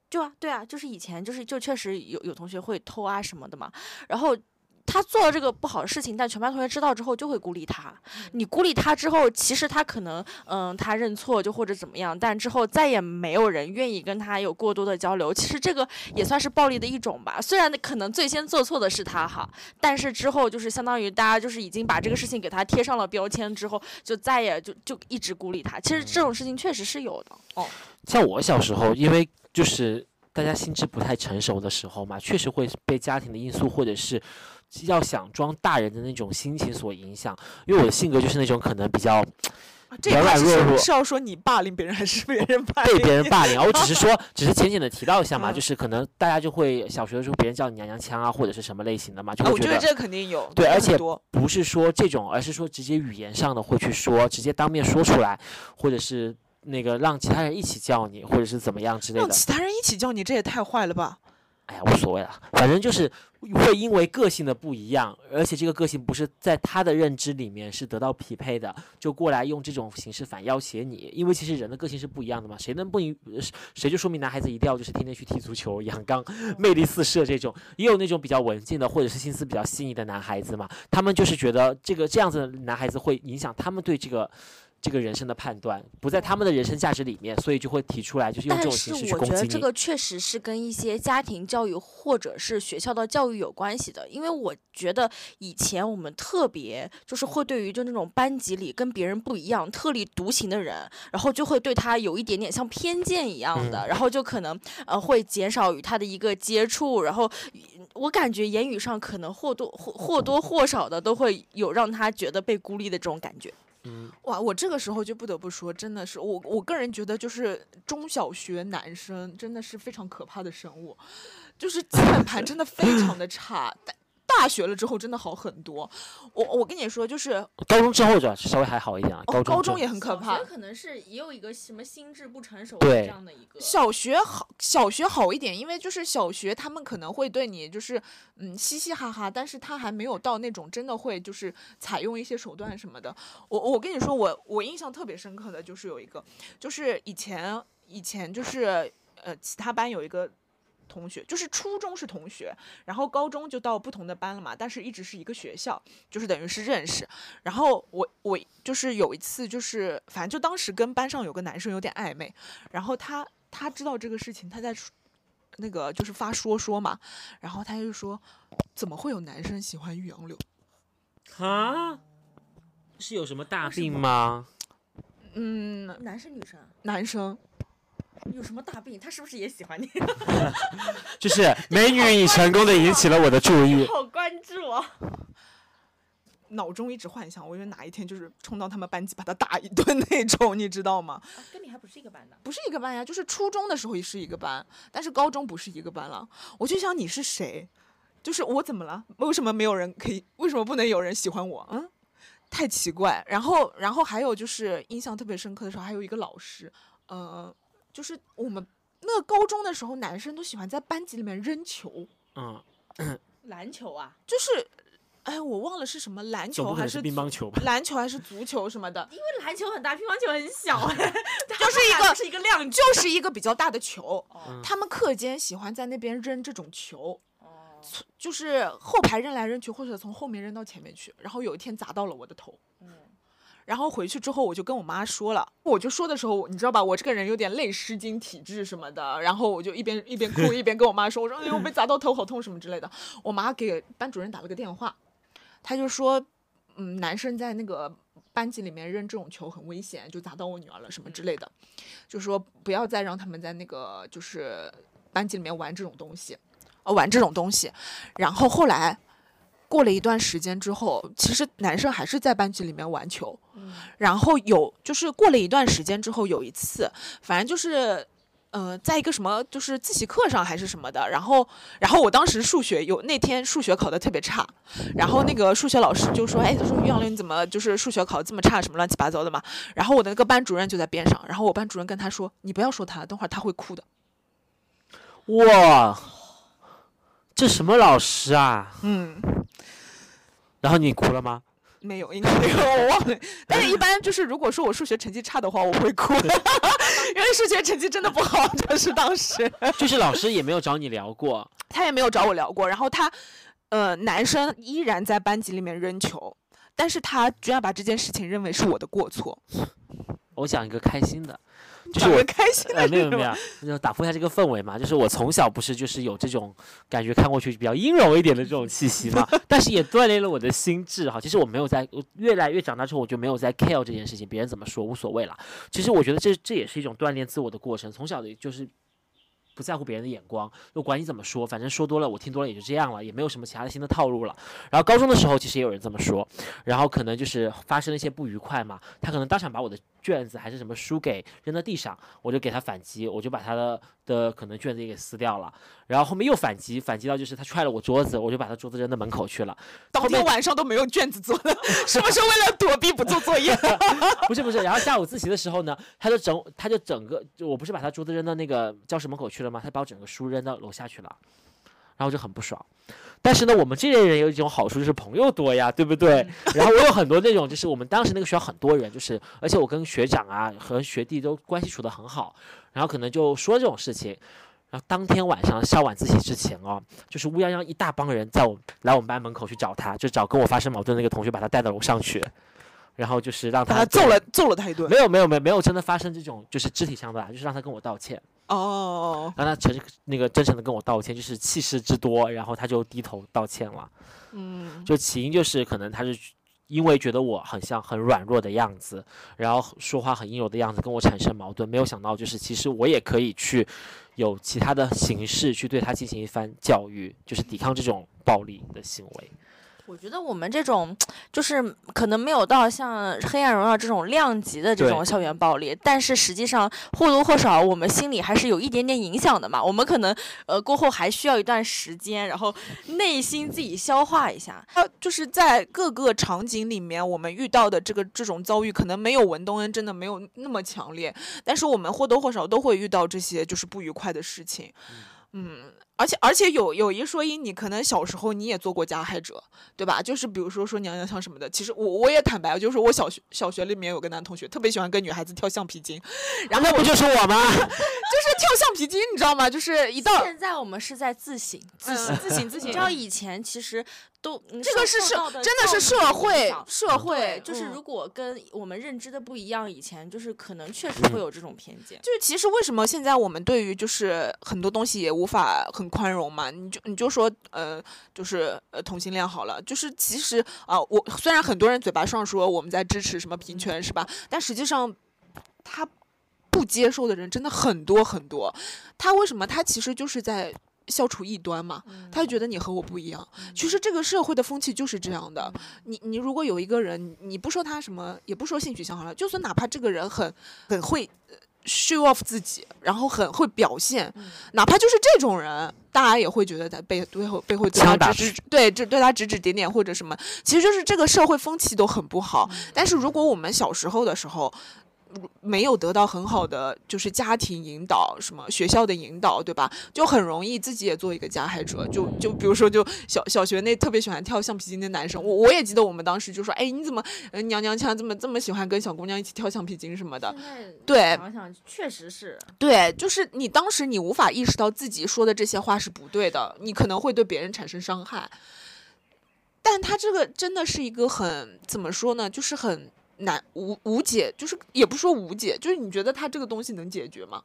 就啊，对啊，就是以前就是就确实有有同学会偷啊什么的嘛，然后。他做了这个不好的事情，但全班同学知道之后就会孤立他。你孤立他之后，其实他可能，嗯，他认错就或者怎么样，但之后再也没有人愿意跟他有过多的交流。其实这个也算是暴力的一种吧。虽然可能最先做错的是他哈，但是之后就是相当于大家就是已经把这个事情给他贴上了标签之后，就再也就就一直孤立他。其实这种事情确实是有的。哦，像我小时候，因为就是大家心智不太成熟的时候嘛，确实会被家庭的因素或者是要想装大人的那种心情所影响。因为我的性格就是那种可能比较软软弱弱是要说你霸凌别人，还是别人霸被别人霸凌，我只是 说，只是浅浅的提到一下嘛，嗯就是可能大家就会小学的时候别人叫你娘娘腔啊，或者是什么类型的嘛，就啊，会觉得我觉得这肯定有，对而且不是说这种，而是说直接语言上的会去说，直接当面说出来，或者是那个让其他人一起叫你，或者是怎么样之类的。让其他人一起叫你，这也太坏了吧？哎呀，无所谓了，反正就是会因为个性的不一样，而且这个个性不是在他的认知里面是得到匹配的，就过来用这种形式反要挟你。因为其实人的个性是不一样的嘛，谁能不一呃谁就说明男孩子一定要就是天天去踢足球、阳刚、魅力四射这种，也有那种比较文静的或者是心思比较细腻的男孩子嘛，他们就是觉得这个这样子的男孩子会影响他们对这个。这个人生的判断不在他们的人生价值里面，所以就会提出来，就是用这但种是我形式去攻击你。觉得这个确实是跟一些家庭教育或者是学校的教育有关系的，因为我觉得以前我们特别就是会对于就那种班级里跟别人不一样、特立独行的人，然后就会对他有一点点像偏见一样的，然后就可能呃会减少与他的一个接触，然后我感觉言语上可能或多或或多或少的都会有让他觉得被孤立的这种感觉。嗯，哇，我这个时候就不得不说，真的是我我个人觉得，就是中小学男生真的是非常可怕的生物，就是基本盘 真的非常的差。大大学了之后真的好很多。我我跟你说，就是高中之后主要是稍微还好一点啊，哦，高中也很可怕。可能是也有一个什么心智不成熟这样的一个小学好，小学好一点，因为就是小学他们可能会对你就是嗯嘻嘻哈哈，但是他还没有到那种真的会就是采用一些手段什么的。我我跟你说，我我印象特别深刻的就是有一个，就是以前以前就是呃其他班有一个同学，就是初中是同学，然后高中就到不同的班了嘛，但是一直是一个学校，就是等于是认识。然后我我就是有一次就是反正就当时跟班上有个男生有点暧昧，然后他他知道这个事情，他在那个就是发说说嘛，然后他就说怎么会有男生喜欢玉杨柳？啊，是有什么大病吗？嗯，男生女生男生有什么大病？他是不是也喜欢你？就是美女，你成功的引起了我的注意。好关注啊！脑中一直幻想，我以为哪一天就是冲到他们班级把他打一顿那种，你知道吗？跟你还不是一个班的。不是一个班呀，就是初中的时候也是一个班，但是高中不是一个班了。我就想你是谁？就是我怎么了？为什么没有人可以？为什么不能有人喜欢我？嗯，太奇怪。然后，然后还有就是印象特别深刻的时候，还有一个老师，呃，就是我们那个高中的时候，男生都喜欢在班级里面扔球，嗯，篮球啊，就是，哎，我忘了是什么篮球还总不可能是乒乓球吧？篮球还是足球什么的，因为篮球很大，乒乓球很小，哎，就是一个是一个量级。就是一个比较大的球。哦他们课间喜欢在那边扔这种球，哦，就是后排扔来扔去，或者从后面扔到前面去。然后有一天砸到了我的头，嗯，然后回去之后我就跟我妈说了，我就说的时候，你知道吧，我这个人有点泪失禁体质什么的，然后我就一边一边哭 一边跟我妈说，我说哎呦我被砸到头好痛什么之类的。我妈给班主任打了个电话，她就说，嗯，男生在那个班级里面扔这种球很危险，就砸到我女儿了什么之类的，就说不要再让他们在那个就是班级里面玩这种东西，呃，玩这种东西。然后后来过了一段时间之后，其实男生还是在班级里面玩球。嗯然后有就是过了一段时间之后，有一次，反正就是。呃，在一个什么就是自习课上还是什么的，然后，然后我当时数学有那天数学考的特别差，然后那个数学老师就说，哎，他说于杨林你怎么就是数学考得这么差，什么乱七八糟的嘛。然后我的那个班主任就在边上，然后我班主任跟他说，你不要说他，等会儿他会哭的。哇，这什么老师啊？嗯，然后你哭了吗？没有，应该没有，我忘了。但是，一般就是如果说我数学成绩差的话，我会哭，因为数学成绩真的不好，就是当时就是老师也没有找你聊过，他也没有找我聊过。然后他，呃，男生依然在班级里面扔球，但是他居然把这件事情认为是我的过错，我讲一个开心的，就是我开心的呃，没有没有，那就打破一下这个氛围嘛。就是我从小不是就是有这种感觉，看过去比较阴柔一点的这种气息嘛，但是也锻炼了我的心智哈。其实我没有在，我越来越长大之后，我就没有在 care 这件事情，别人怎么说无所谓了。其实我觉得这这也是一种锻炼自我的过程，从小的就是。不在乎别人的眼光，就管你怎么说，反正说多了，我听多了也就这样了，也没有什么其他的新的套路了。然后高中的时候，其实也有人这么说，然后可能就是发生了一些不愉快嘛，他可能当场把我的卷子还是什么书给扔到地上，我就给他反击，我就把他的的可能卷子也给撕掉了，然后后面又反击，反击到就是他踹了我桌子，我就把他桌子扔到门口去了。当天后面晚上都没有卷子做的，是不是为了躲避不做作业？不是不是，然后下午自习的时候呢，他就整他就整个，就我不是把他桌子扔到那个教室门口去了吗？他把我整个书扔到楼下去了，然后我就很不爽。但是呢，我们这类人有一种好处就是朋友多呀，对不对？然后我有很多那种，就是我们当时那个学校很多人，就是而且我跟学长啊和学弟都关系处得很好，然后可能就说这种事情。然后当天晚上上晚自习之前哦，就是乌泱泱一大帮人在我来我们班门口去找他，就找跟我发生矛盾的那个同学，把他带到楼上去，然后就是让他他揍了揍了他一顿没。有没有没有没有真的发生这种就是肢体上的啊，就是让他跟我道歉，哦，让他诚那个真诚的跟我道歉，就是气势之多，然后他就低头道歉了。嗯，就起因就是可能他是因为觉得我很像很软弱的样子，然后说话很阴柔的样子，跟我产生矛盾，没有想到就是其实我也可以去有其他的形式去对他进行一番教育，就是抵抗这种暴力的行为。我觉得我们这种就是可能没有到像《黑暗荣耀》这种量级的这种校园暴力，但是实际上或多或少我们心里还是有一点点影响的嘛。我们可能呃过后还需要一段时间，然后内心自己消化一下。呃，就是在各个场景里面，我们遇到的这个这种遭遇，可能没有文东恩真的没有那么强烈，但是我们或多或少都会遇到这些就是不愉快的事情。嗯，而且而且有有一说一，你可能小时候你也做过加害者，对吧？就是比如说说娘娘腔什么的。其实我我也坦白，就是我小学小学里面有个男同学特别喜欢跟女孩子跳橡皮筋，然后那不就是我吗？就是跳橡皮筋，你知道吗？就是一到现在我们是在自省，自省，嗯自省自省 你知道以前其实都嗯这个是社真的是社会社会，就是嗯如果跟我们认知的不一样，以前就是可能确实嗯会有这种偏见。就是其实为什么现在我们对于就是很多东西也无法很宽容嘛？你就你就说呃，就是呃同性恋好了，就是其实啊、我虽然很多人嘴巴上说我们在支持什么平权是吧？但实际上他不接受的人真的很多很多。他为什么？他其实就是在消除异端嘛。他就觉得你和我不一样。其实这个社会的风气就是这样的。你你如果有一个人，你不说他什么，也不说性取向好了，就算哪怕这个人很很会呃 show off 自己，然后很会表现，哪怕就是这种人，大家也会觉得在背背后背后对他指指对这对他指指点点或者什么，其实就是这个社会风气都很不好。但是如果我们小时候的时候，如没有得到很好的就是家庭引导，什么学校的引导，对吧？就很容易自己也做一个加害者。就就比如说，就小小学那特别喜欢跳橡皮筋的男生，我我也记得我们当时就说，哎，你怎么呃娘娘腔这么这么喜欢跟小姑娘一起跳橡皮筋什么的？对想想确实是，对，就是你当时你无法意识到自己说的这些话是不对的，你可能会对别人产生伤害。但他这个真的是一个很怎么说呢，就是很难无无解，就是也不说无解，就是你觉得他这个东西能解决吗？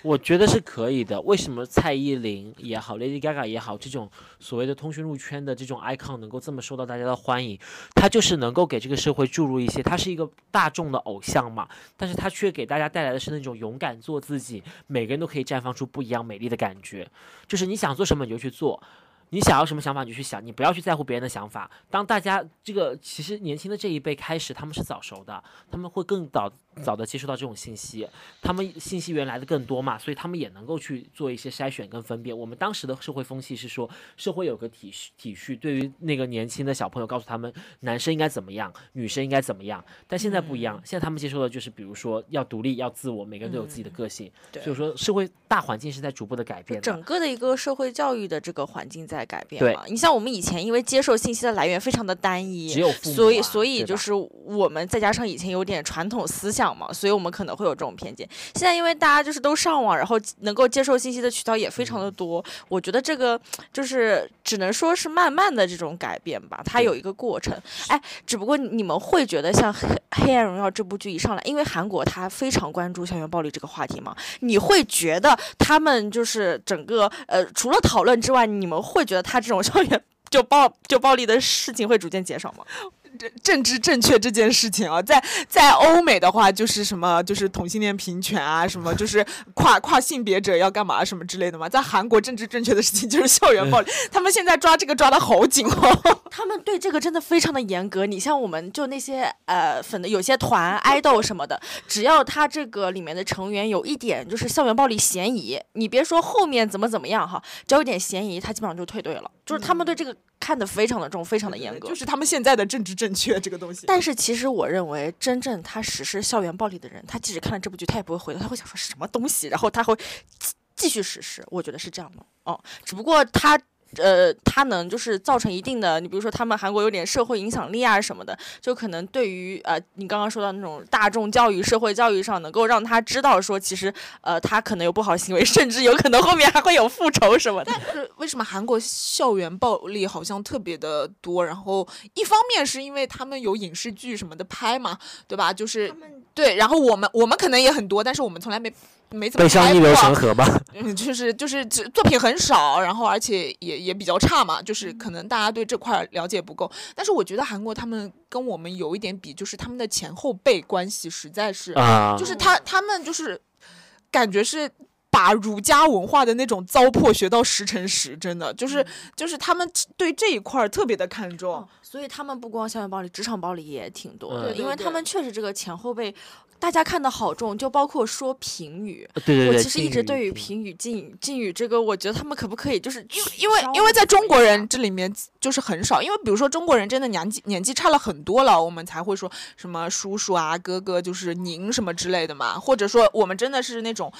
我觉得是可以的。为什么蔡依林也好，Lady Gaga 也好，这种所谓的通讯录圈的这种 icon 能够这么受到大家的欢迎？他就是能够给这个社会注入一些，他是一个大众的偶像嘛，但是他却给大家带来的是那种勇敢做自己，每个人都可以绽放出不一样美丽的感觉。就是你想做什么你就去做。你想要什么想法你就去想，你不要去在乎别人的想法。当大家这个其实年轻的这一辈开始，他们是早熟的，他们会更早早的接触到这种信息，他们信息源来的更多嘛，所以他们也能够去做一些筛选跟分辨。我们当时的社会风气是说，社会有个体序体恤，对于那个年轻的小朋友，告诉他们男生应该怎么样，女生应该怎么样。但现在不一样，现在他们接受的就是，比如说要独立、要自我，每个人都有自己的个性。对所以说，社会大环境是在逐步的改变的。整个的一个社会教育的这个环境在改变对嘛。你像我们以前因为接受信息的来源非常的单一，只有父母、啊，所以，所以就是我们再加上以前有点传统思想嘛，所以我们可能会有这种偏见。现在因为大家就是都上网，然后能够接受信息的渠道也非常的多，我觉得这个就是只能说是慢慢的这种改变吧，它有一个过程。哎，只不过你们会觉得像黑《黑暗荣耀》这部剧一上来，因为韩国它非常关注校园暴力这个话题嘛，你会觉得他们就是整个呃，除了讨论之外，你们会觉得他这种校园 就暴就暴力的事情会逐渐减少吗？政治正确这件事情啊，在在欧美的话，就是什么就是同性恋平权啊，什么就是跨跨性别者要干嘛什么之类的嘛。在韩国，政治正确的事情就是校园暴力，他们现在抓这个抓的好紧哦。他们对这个真的非常的严格。你像我们就那些呃粉的有些团爱豆什么的，只要他这个里面的成员有一点就是校园暴力嫌疑，你别说后面怎么怎么样哈，只要有点嫌疑，他基本上就退队了。就是他们对这个看得非常的重，非常的严格。就是他们现在的政治正确这个东西。但是其实我认为，真正他实施校园暴力的人，他即使看了这部剧，他也不会回头，他会想说什么东西，然后他会继继续实施。我觉得是这样的哦，只不过他。呃，他能就是造成一定的，你比如说他们韩国有点社会影响力啊什么的，就可能对于呃你刚刚说到那种大众教育、社会教育上，能够让他知道说，其实呃他可能有不好行为，甚至有可能后面还会有复仇什么的。但是为什么韩国校园暴力好像特别的多？然后一方面是因为他们有影视剧什么的拍嘛，对吧？就是对，然后我们我们可能也很多，但是我们从来没没怎么悲伤拍逆流成过。河吧。嗯，就是就是这作品很少，然后而且也也比较差嘛，就是可能大家对这块了解不够。但是我觉得韩国他们跟我们有一点比，就是他们的前后辈关系实在是，啊，就是他他们就是感觉是。把儒家文化的那种糟粕学到十成十，真的就是就是他们对这一块儿特别的看重。哦，所以他们不光校园暴力，职场暴力也挺多的，嗯因为他们确实这个前后辈，大家看的好重，就包括说评语。对对对，我其实一直对于评语、敬语、敬语这个，我觉得他们可不可以就是因为因为因为在中国人这里面就是很少，因为比如说中国人真的年纪年纪差了很多了，我们才会说什么叔叔啊、哥哥，就是您什么之类的嘛，或者说我们真的是那种。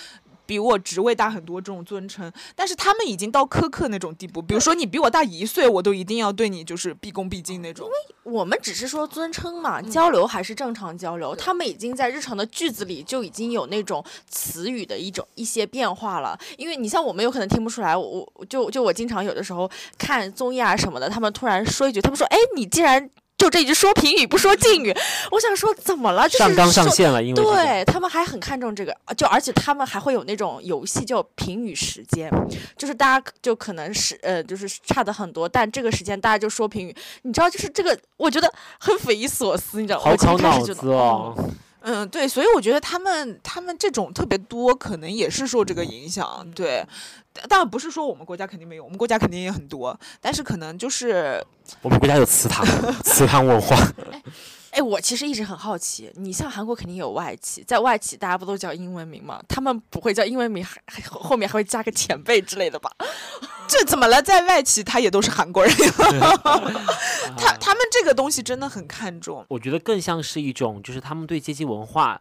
比我职位大很多这种尊称，但是他们已经到苛刻那种地步，比如说你比我大一岁，我都一定要对你就是毕恭毕敬那种。因为我们只是说尊称嘛，嗯交流还是正常交流。他们已经在日常的句子里就已经有那种词语的一种一些变化了。因为你像我们有可能听不出来，我我就就我经常有的时候看综艺啊什么的，他们突然说一句，他们说：“哎，你竟然就这一句说评语不说敬语。”我想说怎么了？就是上纲上线了，因为这个对他们还很看重这个，就而且他们还会有那种游戏叫评语时间，就是大家就可能是呃，就是差的很多，但这个时间大家就说评语，你知道，就是这个，我觉得很匪夷所思，你知道吗？好考脑子哦。嗯，对，所以我觉得他们他们这种特别多，可能也是受这个影响。对，当然不是说我们国家肯定没有，我们国家肯定也很多，但是可能就是我们国家有祠堂，祠堂文化。哎，我其实一直很好奇，你像韩国肯定有外企，在外企大家不都叫英文名吗？他们不会叫英文名，还还后面还会加个前辈之类的吧？这怎么了？在外企他也都是韩国人，他他们这个东西真的很看重。我觉得更像是一种，就是他们对阶级文化，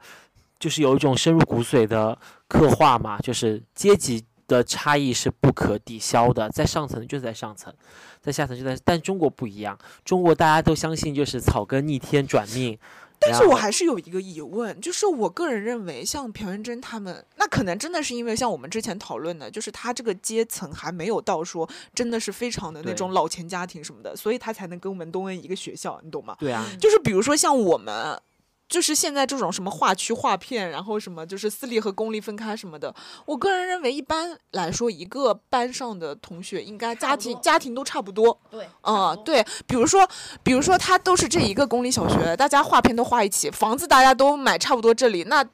就是有一种深入骨髓的刻画嘛，就是阶级的差异是不可抵消的，在上层就在上层，在下层就在，但中国不一样，中国大家都相信就是草根逆天转命。但是我还是有一个疑问，就是我个人认为，像朴元珍他们，那可能真的是因为像我们之前讨论的，就是他这个阶层还没有到说真的是非常的那种老钱家庭什么的，所以他才能跟文东恩一个学校，你懂吗？对啊，就是比如说像我们。就是现在这种什么划区划片，然后什么就是私立和公立分开什么的，我个人认为一般来说，一个班上的同学应该家庭家庭都差不多，对，嗯，对，比如说，比如说他都是这一个公立小学，大家划片都划一起，房子大家都买差不多这里，那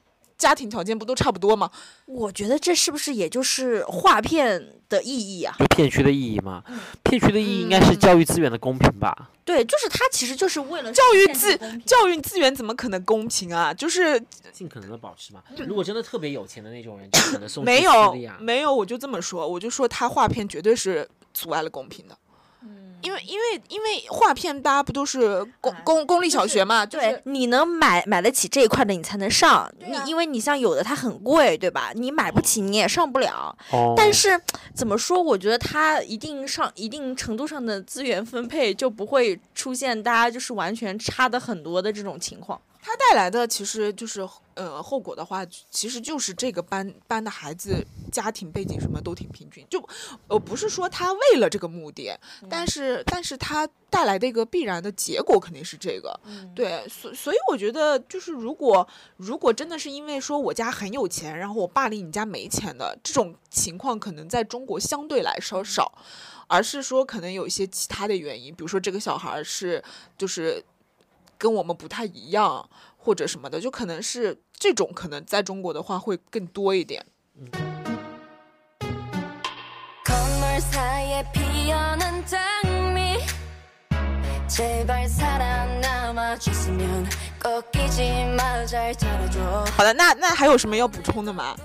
家庭条件不都差不多吗？我觉得这是不是也就是划片的意义啊？就片区的意义嘛，片区的意义应该是嗯教育资源的公平吧。对，就是它其实就是为了教育资教育资源怎么可能公平啊？就是尽可能的保持嘛。如果真的特别有钱的那种人，就可能送没有。没有，我就这么说，我就说他划片绝对是阻碍了公平的。因为因为因为划片大家不都是公啊公公立小学嘛？就对是，你能买买得起这一块的，你才能上。啊你因为你像有的它很贵，对吧？你买不起，你也上不了。哦，但是怎么说？我觉得它一定上一定程度上的资源分配就不会出现大家就是完全差的很多的这种情况。它带来的其实就是呃后果的话，其实就是这个班班的孩子家庭背景什么都挺平均，就呃不是说他为了这个目的，但是但是他带来的一个必然的结果肯定是这个，对，所所以我觉得就是如果如果真的是因为说我家很有钱，然后我霸凌你家没钱的这种情况，可能在中国相对来说少。而是说，可能有一些其他的原因，比如说这个小孩儿是就是跟我们不太一样，或者什么的，就可能是这种，可能在中国的话会更多一点。 건물 사이에 피어난 장미 제발 살아남아 줬으면 꺾이지 마 잘 들어줘 好的，那那还有什么要补充的吗？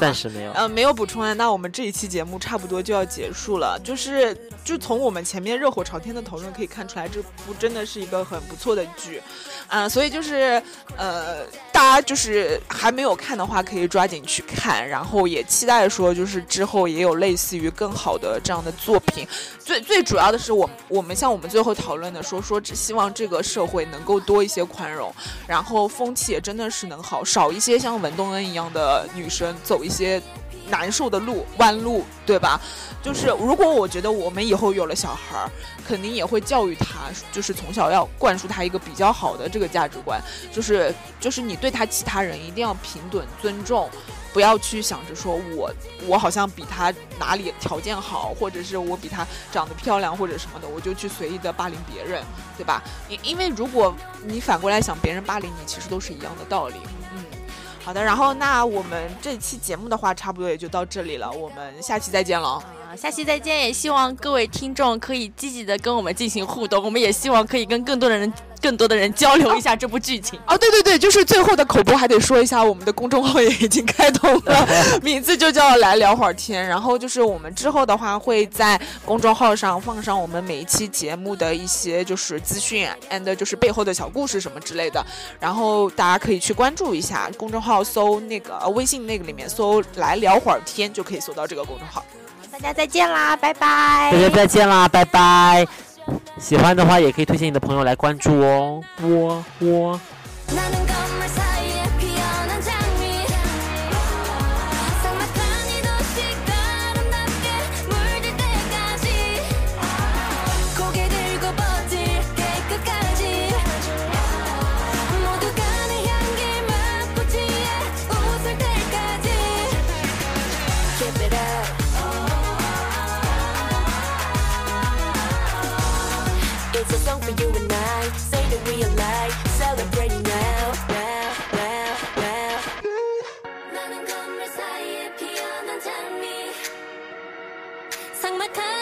暂时没有。呃，没有补充了，那我们这一期节目差不多就要结束了。就是，就从我们前面热火朝天的讨论可以看出来，这部真的是一个很不错的剧，啊、所以就是，呃，大家就是还没有看的话，可以抓紧去看，然后也期待说，就是之后也有类似于更好的这样的作品。最最主要的是我，我们像我们最后讨论的说，说只希望这个社会能够多一些宽容，然后风气也真的是能好，少一些像文东恩一样的女生走一些难受的路、弯路，对吧？就是如果我觉得我们以后有了小孩儿，肯定也会教育他，就是从小要灌输他一个比较好的这个价值观，就是就是你对他其他人一定要平等尊重。不要去想着说我我好像比他哪里条件好，或者是我比他长得漂亮或者什么的，我就去随意的霸凌别人，对吧？因因为如果你反过来想，别人霸凌你，其实都是一样的道理。好的，然后那我们这期节目的话，差不多也就到这里了，我们下期再见了。啊啊，下期再见！也希望各位听众可以积极的跟我们进行互动，我们也希望可以跟更多的人、更多的人交流一下这部剧情。哦，对对对，就是最后的口播还得说一下，我们的公众号也已经开通了，名字就叫“来聊会儿天”。然后就是我们之后的话，会在公众号上放上我们每一期节目的一些就是资讯，and 就是背后的小故事什么之类的。然后大家可以去关注一下公众号，搜那个呃微信那个里面搜“来聊会儿天”就可以搜到这个公众号。大家再见啦，拜拜！大家再见啦，拜拜！喜欢的话也可以推荐你的朋友来关注哦，窝窝。 이에